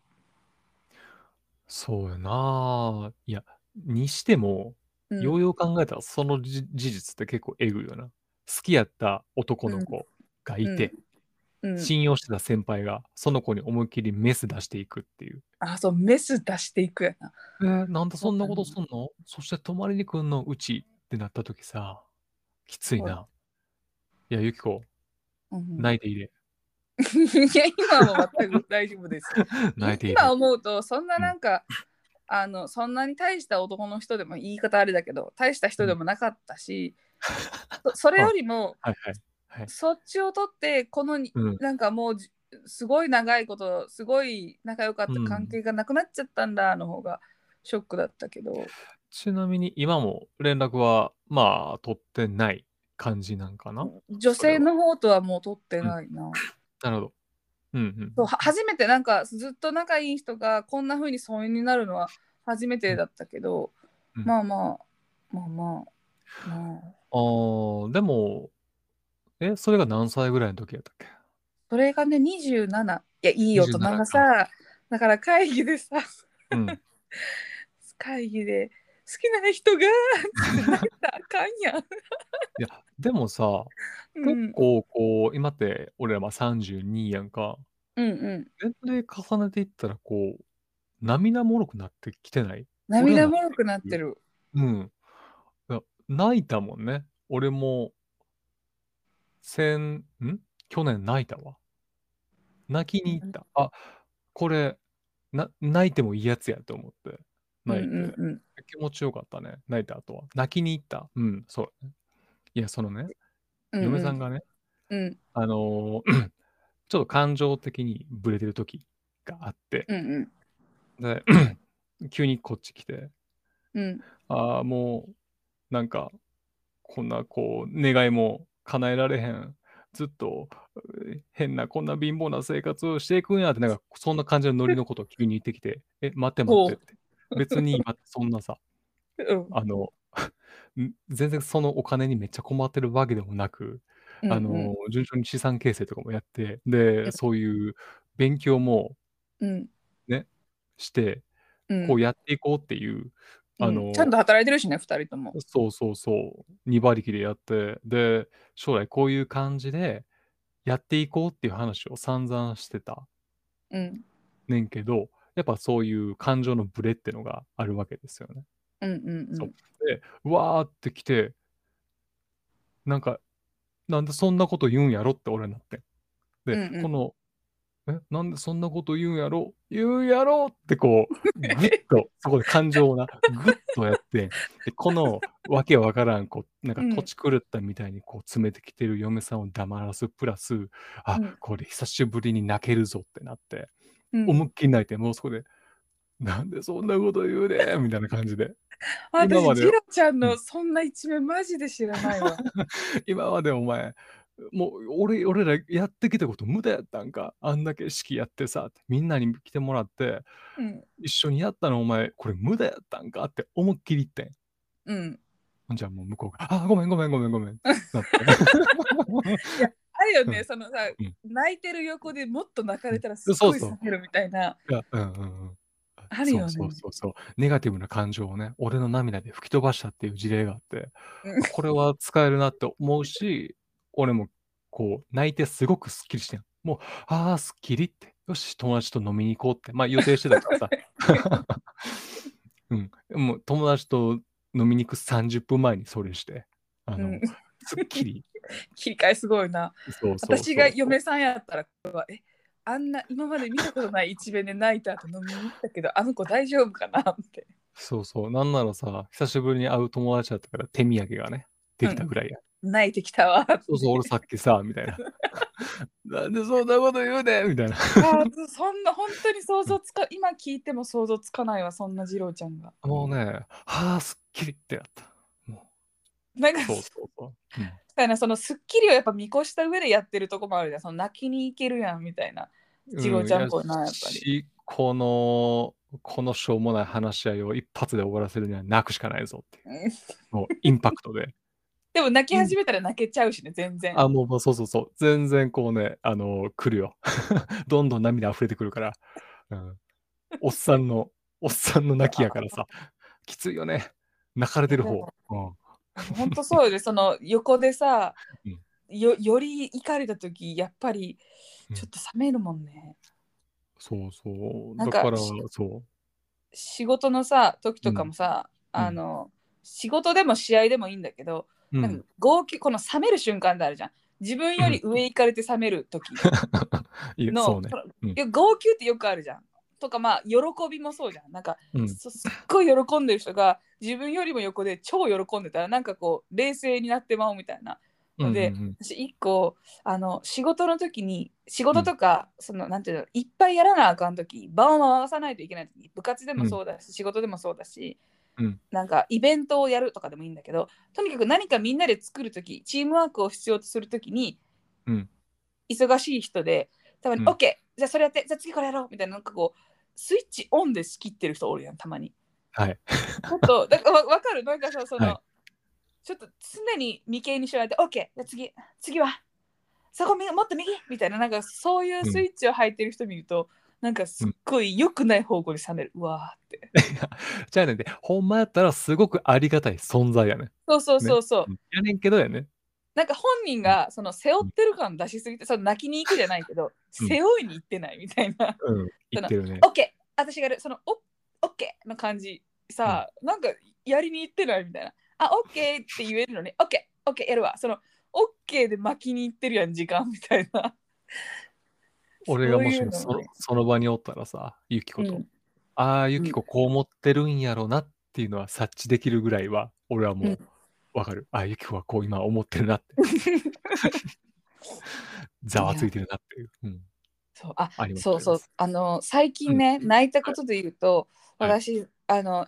そうやな。いや、にしても、うん。ようよう考えたら、そのじ事実って結構えぐいよな。好きやった男の子がいて、うん、信用してた先輩が、その子に思いっきりメス出していくっていう。あそうメス出していくやなえーなんでそんなことすんの？そして泊まりに来んの？うちってなった時さ、きついな。いや、ゆきこ、うん泣いていいで。<laughs> いや今は全く大丈夫です <laughs> 泣いていいで。今思うとそんななんか、あのそんなに大した男の人でも言い方あれだけど大した人でもなかったし、<laughs> そそれよりもはいはい。はい。そっちを取ってこのなんかもうじすごい長いことすごい仲良かった関係がなくなっちゃったんだの方がショックだったけど、ちなみに今も連絡は、まあ、取ってない感じなんかな？女性の方とはもう取ってないな。なるほど。うんうん。そうは初めてなんかずっと仲いい人がこんな風に疎遠になるのは初めてだったけど、うんまあまあまあまあまああーでも、え、それが何歳ぐらいの時やったっけ？それがね27いやいい大人がさだから会議でさうん。<laughs> 会議で好きな人がなったらあかんやん。<laughs> いや、でもさ、うん結構こう、今って俺らまあ32やんか。うんうん。年齢重ねていったらこう、涙もろくなってきてない？涙もろくなってる。うん。泣いたもんね。俺も、先、ん？去年泣いたわ。泣きに行った。あ、これ、な、泣いてもいいやつやと思って。泣いて、うんうんうん気持ちよかったね。泣いた後は。泣きに行った。うん、そう。いや、そのね、うん嫁さんがね、うんあのー <clears throat> ちょっと感情的にブレてる時があって、うんで、<clears throat> 急にこっち来て、うんああ、もう、なんか、こんな、こう、願いも叶えられへん。ずっと、え変な、こんな貧乏な生活をしていくんやって、なんか、そんな感じのノリのことを急に言ってきて、え、待って待ってって。別に今、そんなさ、<laughs> うん。あの、<laughs> ん全然そのお金にめっちゃ困ってるわけでもなく、うんあの、順調に資産形成とかもやって、で、そういう勉強もうん。して、うん。こうやっていこうっていう、あの、うんちゃんと働いてるしね2人とも。そうそうそう、2馬力でやって、で、将来こういう感じでやっていこうっていう話を散々してたうんねんけど、やっぱそういう感情のブレってのがあるわけですよね。うんうんうん。そうで、うわーって来て、なんか、なんでそんなこと言うんやろって俺になってん。で、うんうんこの、え、なんでそんなこと言うんやろ？言うんやろってこう、ぐっと、<laughs> そこで感情をな、ぐっとやって、で、このわけわからん、こう、なんかうん。土地狂ったみたいにこう詰めてきてる嫁さんを黙らすプラス、あ、うん。これ久しぶりに泣けるぞってなって、うん。思いっきり泣いて、もうそこで、なんでそんなこと言うね？みたいな感じで。私ジロちゃんのうん。そんな一面マジで知らないわ。<laughs> 今までお前、もう俺俺らやってきたこと無駄やったんか。あんだけ式やってさ、みんなに来てもらって、うん一緒にやったのお前、これ無駄やったんか？って思いっきり言ってん。うん。ほんじゃもう向こうが、あ、ごめんごめんごめんごめん。なってあるよね、うんそのさ、うん泣いてる横でもっと泣かれたらすっごいそうそう冷めるみたいな。あるよねそうそうそう。ネガティブな感情をね、俺の涙で吹き飛ばしたっていう事例があってうん、これは使えるなって思うし、俺もこう、泣いてすごくすっきりしてん。もう、ああ、すっきりって。よし、友達と飲みに行こうって。まあ予定してたからさ。<laughs> うん。もう友達と飲みに行く30分前にそれして、あの、うんすっきり。<laughs> 切り替えすごいな。そうそうそう私が嫁さんやったら、えあんな今まで見たことない一面で泣いた後飲みに行ったけど、あの子大丈夫かなって。そうそう。なんならさ、久しぶりに会う友達だったから手土産がね、できたぐらいや。泣いてきたわ。そうそう、俺さっきさ、みたいな。<laughs> なんでそんなこと言うねんみたいな。そんな本当に想像つか今聞いても想像つかないわそんな次郎ちゃんがもうね、はあ、すっきりってなった。もなんかうそうそうそう。うんそうやなそのスッキリをやっぱ見越した上でやってるとこもあるじゃんその泣きに行けるやんみたいな次郎ちゃんっぽいなやっぱりしこの、このしょうもない話し合いを一発で終わらせるには泣くしかないぞっていう。う <laughs> んもうインパクトで。でも泣き始めたら泣けちゃうしね全然あ、もうもうそうそうそう。全然こうね、あの来るよ。<laughs> どんどん涙溢れてくるから。うん、おっさんの、おっさんの泣きやからさ。きついよね。泣かれてる方。うん本当そうよねその横でさ、うんよより怒れた時やっぱりうんちょっと冷めるもんね、そうそう。だから、そ仕事のさ時とかもさ、うんあの仕事でも試合でもいいんだけど、う。うなんんか。号泣この冷める瞬間ってあるじゃん。自分より上行かれて冷める時。<laughs> のそう号泣ってよくあるじゃん。とかまあ喜びもそうじゃん。なんか、うん。そすっごい喜んでる人が自分よりも横で超喜んでたらなんかこう冷静になってまうみたいな。ので、うんうんうん。私一個あの仕事の時に仕事とか、そのなんていうのいっぱいやらなあかん時場を回さないといけない時部活でもそうだし、仕事でもそうだし、うん。なんかイベントをやるとかでもいいんだけどとにかく何かみんなで作る時チームワークを必要とする時に、うん。忙しい人でたまに、うん。OK じゃあそれやってじゃあ次これやろうみたいななんかこうスイッチオンで仕切ってる人おるやんたまに。はい。ちょっとだからわわかる？なんかさその、はい。ちょっと常に眉間にしられて OK じゃあ次次は？そこみもっと右？みたいななんかそういうスイッチを入ってる人見ると、なんかすっごい良くない方向に冷める、うわーって。<laughs> じゃあねんで、ほんまやったらすごくありがたい存在やね。そうそうそうそう、うん。やねんけどやね。なんか本人がその背負ってる感出しすぎてその泣きに行くじゃないけど、うん。背負いに行ってないみたいな。うん。言ってるね。OK 私がやる。そのお OK の感じ。さ、なんかやりに行ってないみたいな。あ OK って言えるのに OKOK、OK やるわ。その OK で巻きに行ってるやん時間みたいな俺がもしそういうのもそその場におったらさ、ゆきこと、うん。ああ、ゆきここう思ってるんやろなっていうのは察知できるぐらいは、俺はもううん。わかる。ああ、ゆきこはこう今思ってるなって。<laughs> ざわついてるなっていう。うん。そう。あそうそう。あの最近ね、泣いたことで言うと、はい。私あの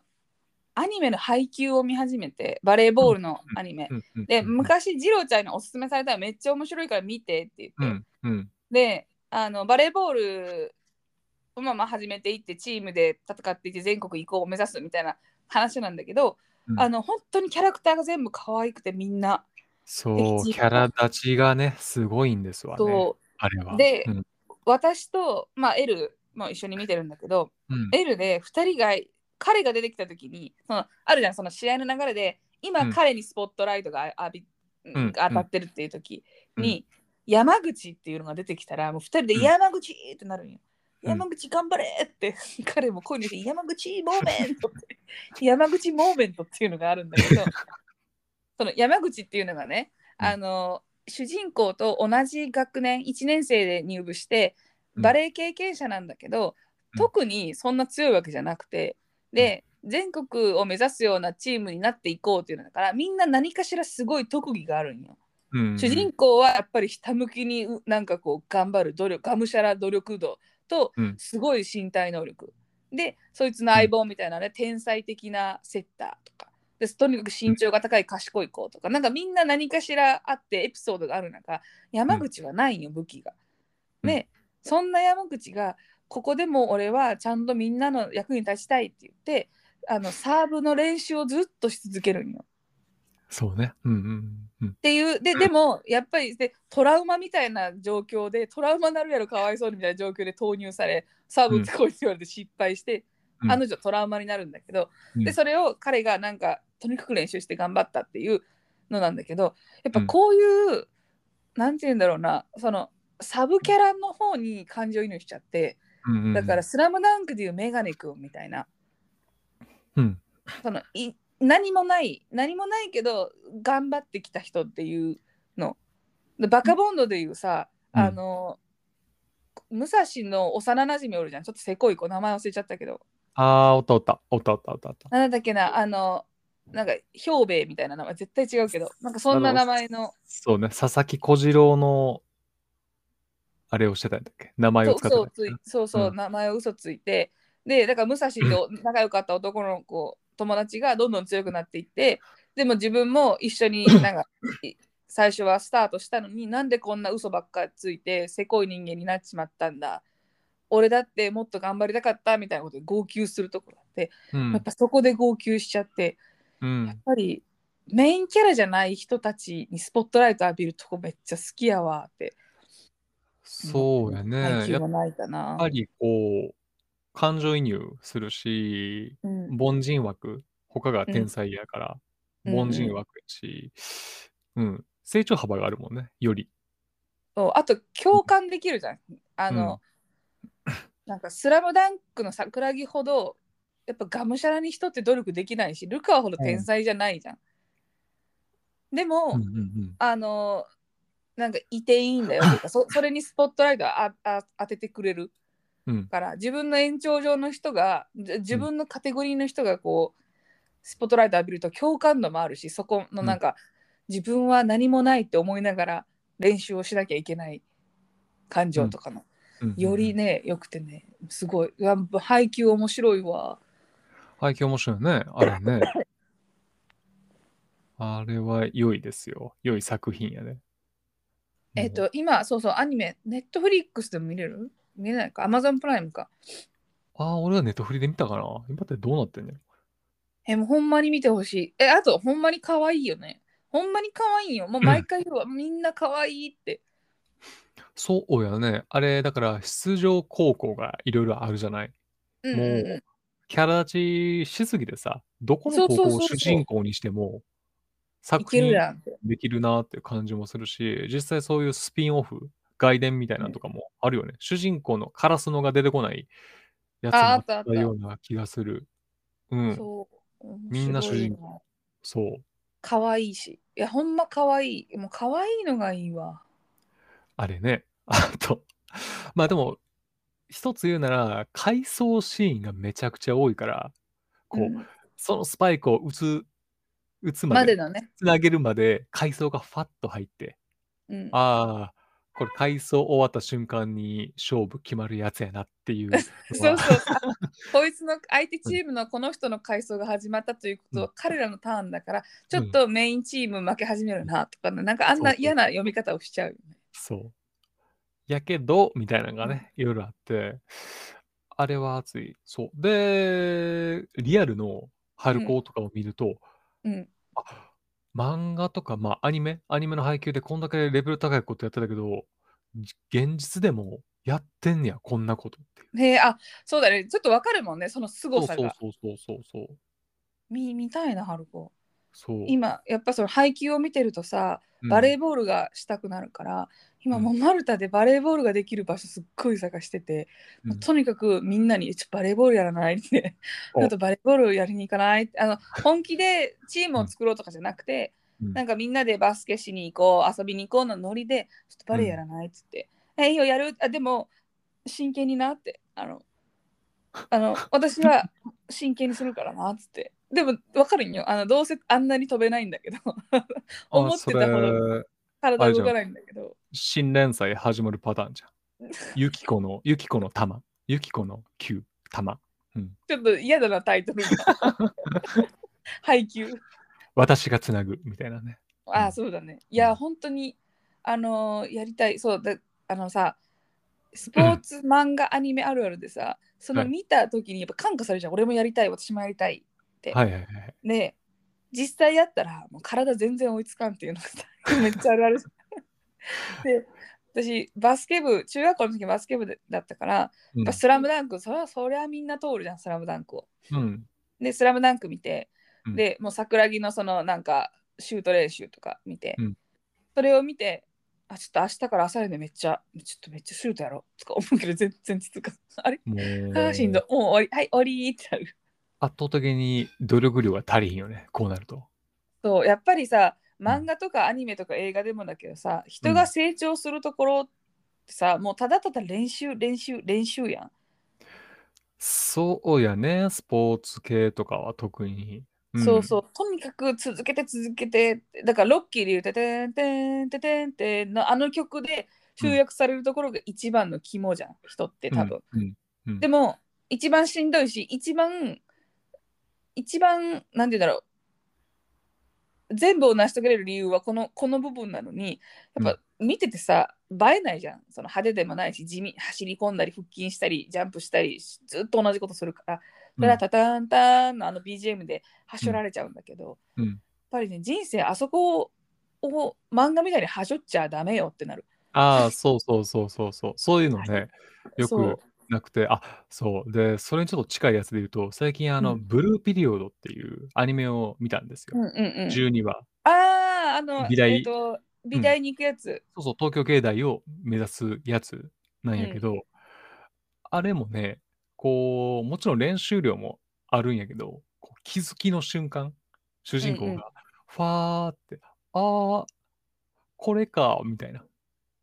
アニメの配給を見始めてバレーボールのアニメ、うん。うん。でうん。昔次郎ちゃんにおすすめされたらめっちゃ面白いから見てって言って、うん。うん。であのバレーボールをまあまあ始めていってチームで戦っていって全国行こうを目指すみたいな話なんだけど、うん。あの本当にキャラクターが全部可愛くてみんなそう、でキャラ立ちがね、すごいんですわね。と、あれは。でうん。私と、まあ、L も一緒に見てるんだけど、うん、L で2人が彼が出てきた時にそのあるじゃんその試合の流れで今、うん。彼にスポットライトが浴び、うん。当たってるっていう時に、山口っていうのが出てきたらもう2人でうん。山口ってなるんよ。うん。山口頑張れって、<laughs> 彼も声にして山口モーメントって。<laughs> 山口モーメントっていうのがあるんだけど <laughs> その山口っていうのがね、うん。あの主人公と同じ学年1年生で入部してうん。バレエ経験者なんだけど、うん。特にそんな強いわけじゃなくてで全国を目指すようなチームになっていこうっていうのだからみんな何かしらすごい特技があるんよ。うん主人公はやっぱりひたむきにうなんかこう頑張る努力がむしゃら努力度とうん。すごい身体能力、でそいつの相棒みたいなね、天才的なセッターとか。でとにかく身長が高い賢い子とか。なんかみんな何かしらあってエピソードがある中山口はないんよ武器が。うん。でそんな山口がここでも俺はちゃんとみんなの役に立ちたいって言ってあのサーブの練習をずっとし続けるんよ。そうね。うんうんうん。っていうででもやっぱりでトラウマみたいな状況でトラウマになるやろかわいそうにみたいな状況で投入されサーブ打ってこいって言われて失敗して、うん。あの女トラウマになるんだけど、うん。でそれを彼がなんかとにかく練習して頑張ったっていうのなんだけどやっぱこういう、なんて言うんだろうなそのサブキャラの方に感情移入しちゃってうんうんだから「スラムダンクでいうメガネ君みたいなうん。そのい何もない何もないけど頑張ってきた人っていうの。でバカボンドでいうさ、うん。あの武蔵の幼なじみおるじゃん。ちょっとせこい子名前忘れちゃったけど。ああ、おったおった。おったおったおったおった。なんだっけなあのなんか兵兵衛みたいな名前絶対違うけど。なんかそんな名前の。そうね。佐々木小次郎の、あれをしてたんだっけ？名前を使ってそうそう、うん。名前を嘘ついて。でだから武蔵と仲良かった男の子友達がどんどん強くなっていってでも自分も一緒に <coughs> なんかい最初はスタートしたのになんでこんな嘘ばっかついてせこい人間になっちまったんだ俺だってもっと頑張りたかったみたいなことで号泣するところあって、うんやっぱそこで号泣しちゃってうんやっぱりメインキャラじゃない人たちにスポットライト浴びるとこめっちゃ好きやわってそうやね。やっ。ぱりこう、感情移入するし、うん。凡人枠、他が天才やから、うん凡人枠やし、うん、成長幅があるもんね、より。そうあと共感できるじゃん。あの、<coughs> なんか「スラムダンクの桜木ほどやっぱがむしゃらに人って努力できないしルカワほど天才じゃないじゃん。でも、うんうんうん。あのなんかいていいんだよというかそそれにスポットライトをああ当ててくれる。うんから自分の延長上の人がじ自分のカテゴリーの人がこうスポットライト浴びると共感度もあるしそこのなんか、自分は何もないって思いながら練習をしなきゃいけない感情とかの、うん。うん。よりねよくてねすごい。配球面白いわ。背景面白いね、あれね。あれは良いですよ。良い作品やね。えっ、と今そうそうアニメネットフリックスでも見れる？見れないか。アマゾンプライムか。ああ、俺はネットフリで見たかな。今ってどうなってんねん。えもうほんまに見てほしい。えあとほんまに可愛いよね。ほんまに可愛いよ。もう毎回言うわみんな可愛いって。そうやね。あれ、だから出場高校がいろいろあるじゃない。うんうんうん。もうキャラ立ちしすぎてさ、どこの高校を主人公にしてもい作品できるなっていう感じもするし、実際そういうスピンオフ、外伝みたいなのとかもあるよね。主人公のカラスのが出てこないやつもあったような気がする。うん、そう。みんな主人公。そう。可愛いし。いやほんま可愛い。もう可愛いのがいいわ。あれね。あと、まあでも、一つ言うなら、回想シーンがめちゃくちゃ多いから、こう、うん。そのスパイクを打つ、打つまで、までのね、つなげるまで、回想がファッと入って、うん、ああ、これ回想終わった瞬間に勝負決まるやつやなっていう。<laughs> そうそうあこいつの相手チームのこの人の回想が始まったということは、うん彼らのターンだからちょっとメインチーム負け始めるなとかね、なんかあんな嫌な読み方をしちゃうよね。そう。やけど、みたいなのがね、いろいろあって、あれは熱い。そう。で、リアルの春高とかを見ると、うん、あ漫画とか、まあアニメ、アニメの配給でこんだけレベル高いことやってたけど、じ現実でもやってんねや、こんなことっていう。へえあそうだねちょっとわかるもんねその凄そうさが。そうそうそうそうそう。見見たいな春子。そう。今やっぱその配球を見てるとさうんバレーボールがしたくなるから、今もうマルタでバレーボールができる場所すっごい探してて、うん。とにかくみんなに「ちょバレーボールやらない?」って「<laughs> おちょっとバレーボールやりに行かない?」あの本気でチームを作ろうとかじゃなくて、うん。なんかみんなでバスケしに行こう遊びに行こうのノリで「ちょっとバレーやらない?」っつって「えいいよやるあでも真剣にな」って。あのあの私は真剣にするからなっつって。でも分かるんよ。あのどうせあんなに飛べないんだけど。<laughs> 思ってたほどど。体動かないんだけど新連載始まるパターンじゃん。<laughs> ユキコの、ユキコの玉。ユキコの球、玉。うん。ちょっと嫌だなタイトルが <laughs> 配給私がつなぐ、みたいなね。ああうんそうだねいや本当にあのーやりたいそうだあのさスポーツ漫画アニメあるあるでさそのはい見た時にやっぱ感化されるじゃん俺もやりたい私もやりたいはいはいはい。で実際やったらもう体全然追いつかんっていうのがさ <laughs> めっちゃあるある。で私バスケ部中学校の時バスケ部でだったから、うん。やっぱスラムダンクそれはそりゃみんな通るじゃんスラムダンクを。うん。でスラムダンク見て、うん。でもう桜木のそのなんかシュート練習とか見て、うん。それを見てあちょっと明日から朝練でめっちゃちょっとめっちゃシュートやろうとか思うけど <laughs> 全然続かんあれ？あーしんどい。もう終わり。はい終わりってなる。圧倒的に努力量が足りひんよね、こうなると。そうやっぱりさ漫画とかアニメとか映画でもだけどさ、人が成長するところってさ、もうただただ練習練習練習やん。そうやね、スポーツ系とかは特に。ん。そうそう、とにかく続けて続けて、だからロッキーで言うててんてんてんてんてんのあの曲で集約されるところが一番の肝じゃん、人って多分。うん。うん。でも、一番しんどいし、一番、一番、なんて言うんだろう、全部を成し遂げれる理由はこのこの部分なのに、やっぱ見ててさ、映えないじゃん。その派手でもないし、地味、走り込んだり、腹筋したり、ジャンプしたり、ずっと同じことするから、それはタタンタンのあの BGM ではしょられちゃうんだけど、うんやっぱりね、人生あそこを漫画みたいにはしょっちゃダメよってなる。ああ、そうそうそうそうそう。そういうのね、よそうくなくて、あ、そう。で、それにちょっと近いやつで言うと、最近あの、うんブルーピリオドっていうアニメを見たんですよ。うんうんうん。12話。ああ、あの、美大えっ、と、美大に行くやつ。そうそう、東京芸大を目指すやつなんやけど、あれもね、こう、もちろん練習量もあるんやけど、こう気づきの瞬間、主人公うんうんが、ファーって、ああ、これか、みたいな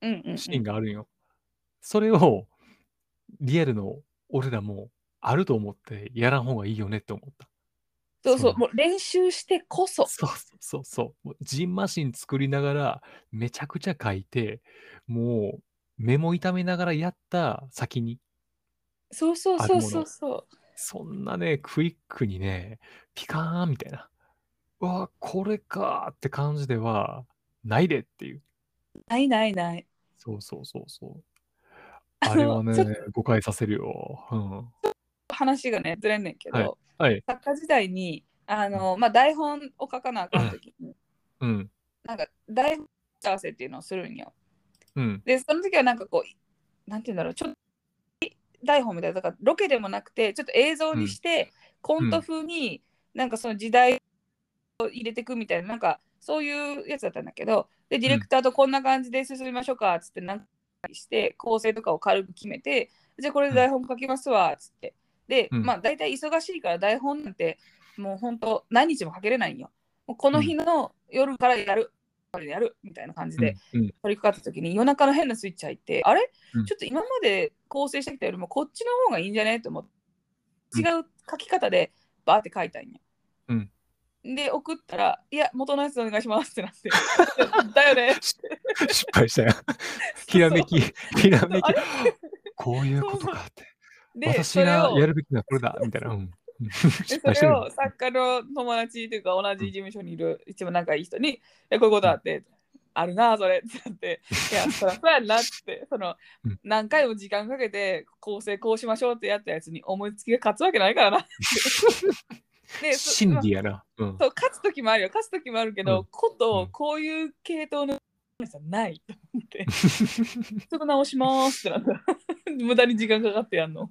うんうん、うん。シーンがあるんよ。それを、リアルの俺らもあると思ってやらん方がいいよねって思った。そうそう、もう練習してこそ。そうそうそうそう。もうジンマシン作りながら、めちゃくちゃ書いて、もう、目も痛めながらやった先に、そうそうそうそうそう。そんなね、クイックにね、ピカーンみたいな。うわ、これかーって感じでは、ないでっていう。ないないない。そうそうそうそう。あれはね誤解させるよ。うん。話がね、ずれんねんけど、はいはい。作家時代に、あの、まあ、台本を書かなあかんときに、うん。なんか台本合わせっていうのをするんよ。うん。で、その時はなんかこう、なんて言うんだろう、ちょっと台本みたいな、だからロケでもなくて、ちょっと映像にして、コント風になんかその時代を入れていくみたいな、なんかそういうやつだったんだけど、で、ディレクターとこんな感じで進みましょうかっつって、なんかして、構成とかを軽く決めて、じゃあこれで台本書きますわっつって。で、うんまあ大体忙しいから台本なんてもう本当何日も書けれないんよ。もうこの日の夜からやる、やるみたいな感じでうん。うん。取り掛かった時に夜中の変なスイッチ入って、あれ、うんちょっと今まで構成してきたよりもこっちの方がいいんじゃねと思って、うん違う書き方でバーって書いたんや。うんで、送ったら、いや、元のやつお願いしますってなって、<laughs> だよね。<laughs> 失敗したよ。<laughs> ひらめき、ひらめき。こういうことかって。で、私がやるべきのはこれだ、みたいな。うん。それを作家の友達というか同じ事務所にいる一番仲いい人に「えこういうことあって、あるなそれ」ってなって「いやそりゃそうやんな」ってそのうん何回も時間かけて構成こうしましょうってやったやつに思いつきが勝つわけないからなって。でそ真理やな。うん。そう勝つ時もあるよ勝つ時もあるけど、うんことうんこういう系統のやつはないと思って <laughs> ちょっと直しますってなった <laughs> 無駄に時間かかってやんの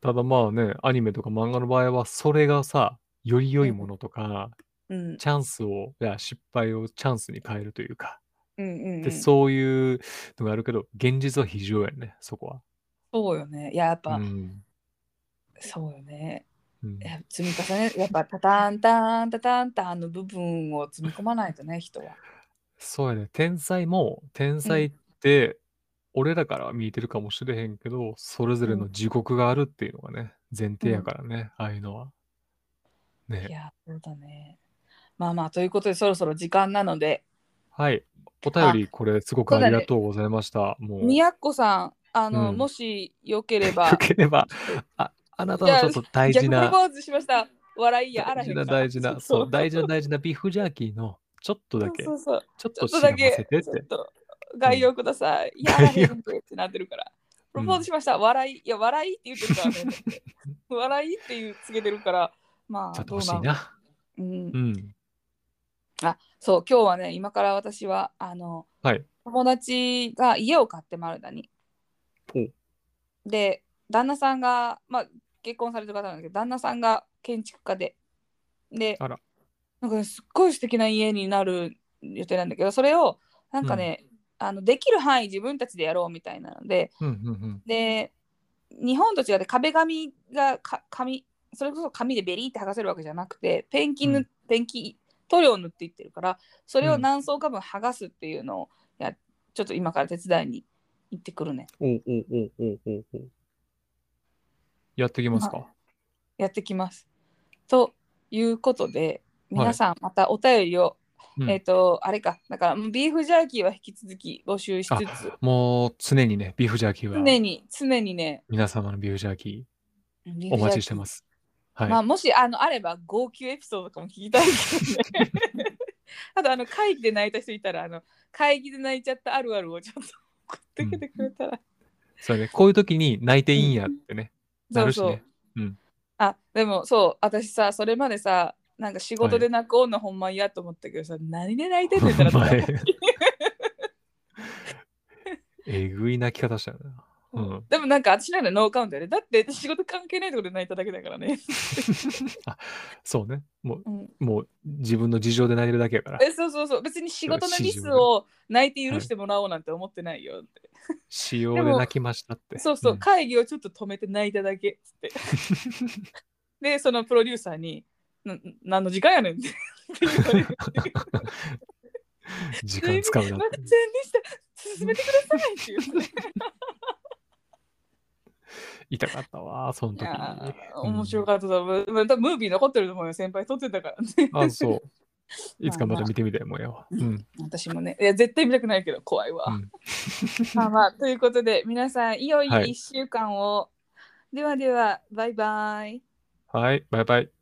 ただまあね、アニメとか漫画の場合は、それがさ、より良いものとか、うんチャンスを、いや、失敗をチャンスに変えるというか、うんうん、うん。で、そういうのがあるけど、現実は非常やね、そこは。そうよね。いや、やっうぱ、ん。そうよね。積み重ね、やっぱ、タタンタンタタンタンの部分を積み込まないとね、人は。そうやね。天才も、天才って、俺らからは見えてるかもしれへんけど、それぞれの地獄があるっていうのがね、前提やからね、ああいうのは。ね。いや、そうだね。まあまあ、ということで、そろそろ時間なので、はい。お便り、これ、すごくありがとうございました。もう、みやっこさん、あの、うんもしよければよ、ければ、あ、<laughs> あなたのちょっと大事な、逆プロポーズしました。笑いやあら大事なへん大事な、そう、大事な大事なビーフジャーキーの、ちょっとだけ、ちょそうそうそう。っちょっとだけちょってと概要ください。いや、あらへんでってなってるから。プロポーズしました。笑い。いや、笑いって言ってるからね。笑いっていうつけてるから、まあ、ちょっと欲しいな。のうんう。ん。あ、そう、今日はね、今から私は、あの、はい。友達が家を買ってマルダに。おで、旦那さんが、まあ、結婚されてる方なんだけど、旦那さんが建築家で、で、あら。なんかね、すっごい素敵な家になる予定なんだけど、それを、なんかね、あのできる範囲自分たちでやろうみたいなので、うんうんうん。で、日本と違って壁紙がか紙、それこそ紙でベリーって剥がせるわけじゃなくて、ペンキ塗、うん。ペンキ、塗料塗っていってるから、それをうん。何層か分剥がすっていうのをや、ちょっと今から手伝いに行ってくるね。おうおうおうおうおうおうやってきますか？やってきます。ということで、皆さんまたお便りを、うんえっ、と、あれか、だからビーフジャーキーは引き続き募集しつつ、もう常にね、ビーフジャーキーは常に、常にね、皆様のビーフジャーキビーお待ちしてま。す。はい。まあ、もしあのあれば、号泣エピソードとかも聞きたいけどね。<laughs> あと、あの会議で泣いた人いたら、あの会議で泣いちゃったあるあるをちょっと送ってきてくれたら。そうね、こういう時に泣いていいんやってね、なるしそうそうね。うん。あ、でもそう、私さ、それまでさ、なんか仕事で泣く女ほんま嫌と思ったけどさ、何で泣いてんねんって <laughs> えぐい泣き方したよな。うん。でもなんか私なんかノーカウントやで。だって仕事関係ないところで泣いただけだからね。<laughs> あ、そうね。もう、うん、もう自分の事情で泣いてるだけやから。えそうそうそう。別に仕事のミスを泣いて許してもらおうなんて思ってないよって。仕様で泣きましたって。そうそう、ん会議をちょっと止めて泣いただけっつって。で、そのプロデューサーに、な何の時間やねんって言われて。<laughs> 時間使うなってすいませんで。した。進めてくださいって言って。痛かったわ、そのい時。面白っかったう。まあ多分ムービー残ってると思うよ。先輩撮ってたからね。た。あ、そう。<laughs> いつかまた見てみたいもんやわ。うん。私もね。いや、絶対見たくないけど、怖いわ。うん <laughs> まあまあ、ということで、皆さん、いよいよはい1週間を。ではでは、バイバイ。はい、バイバイ。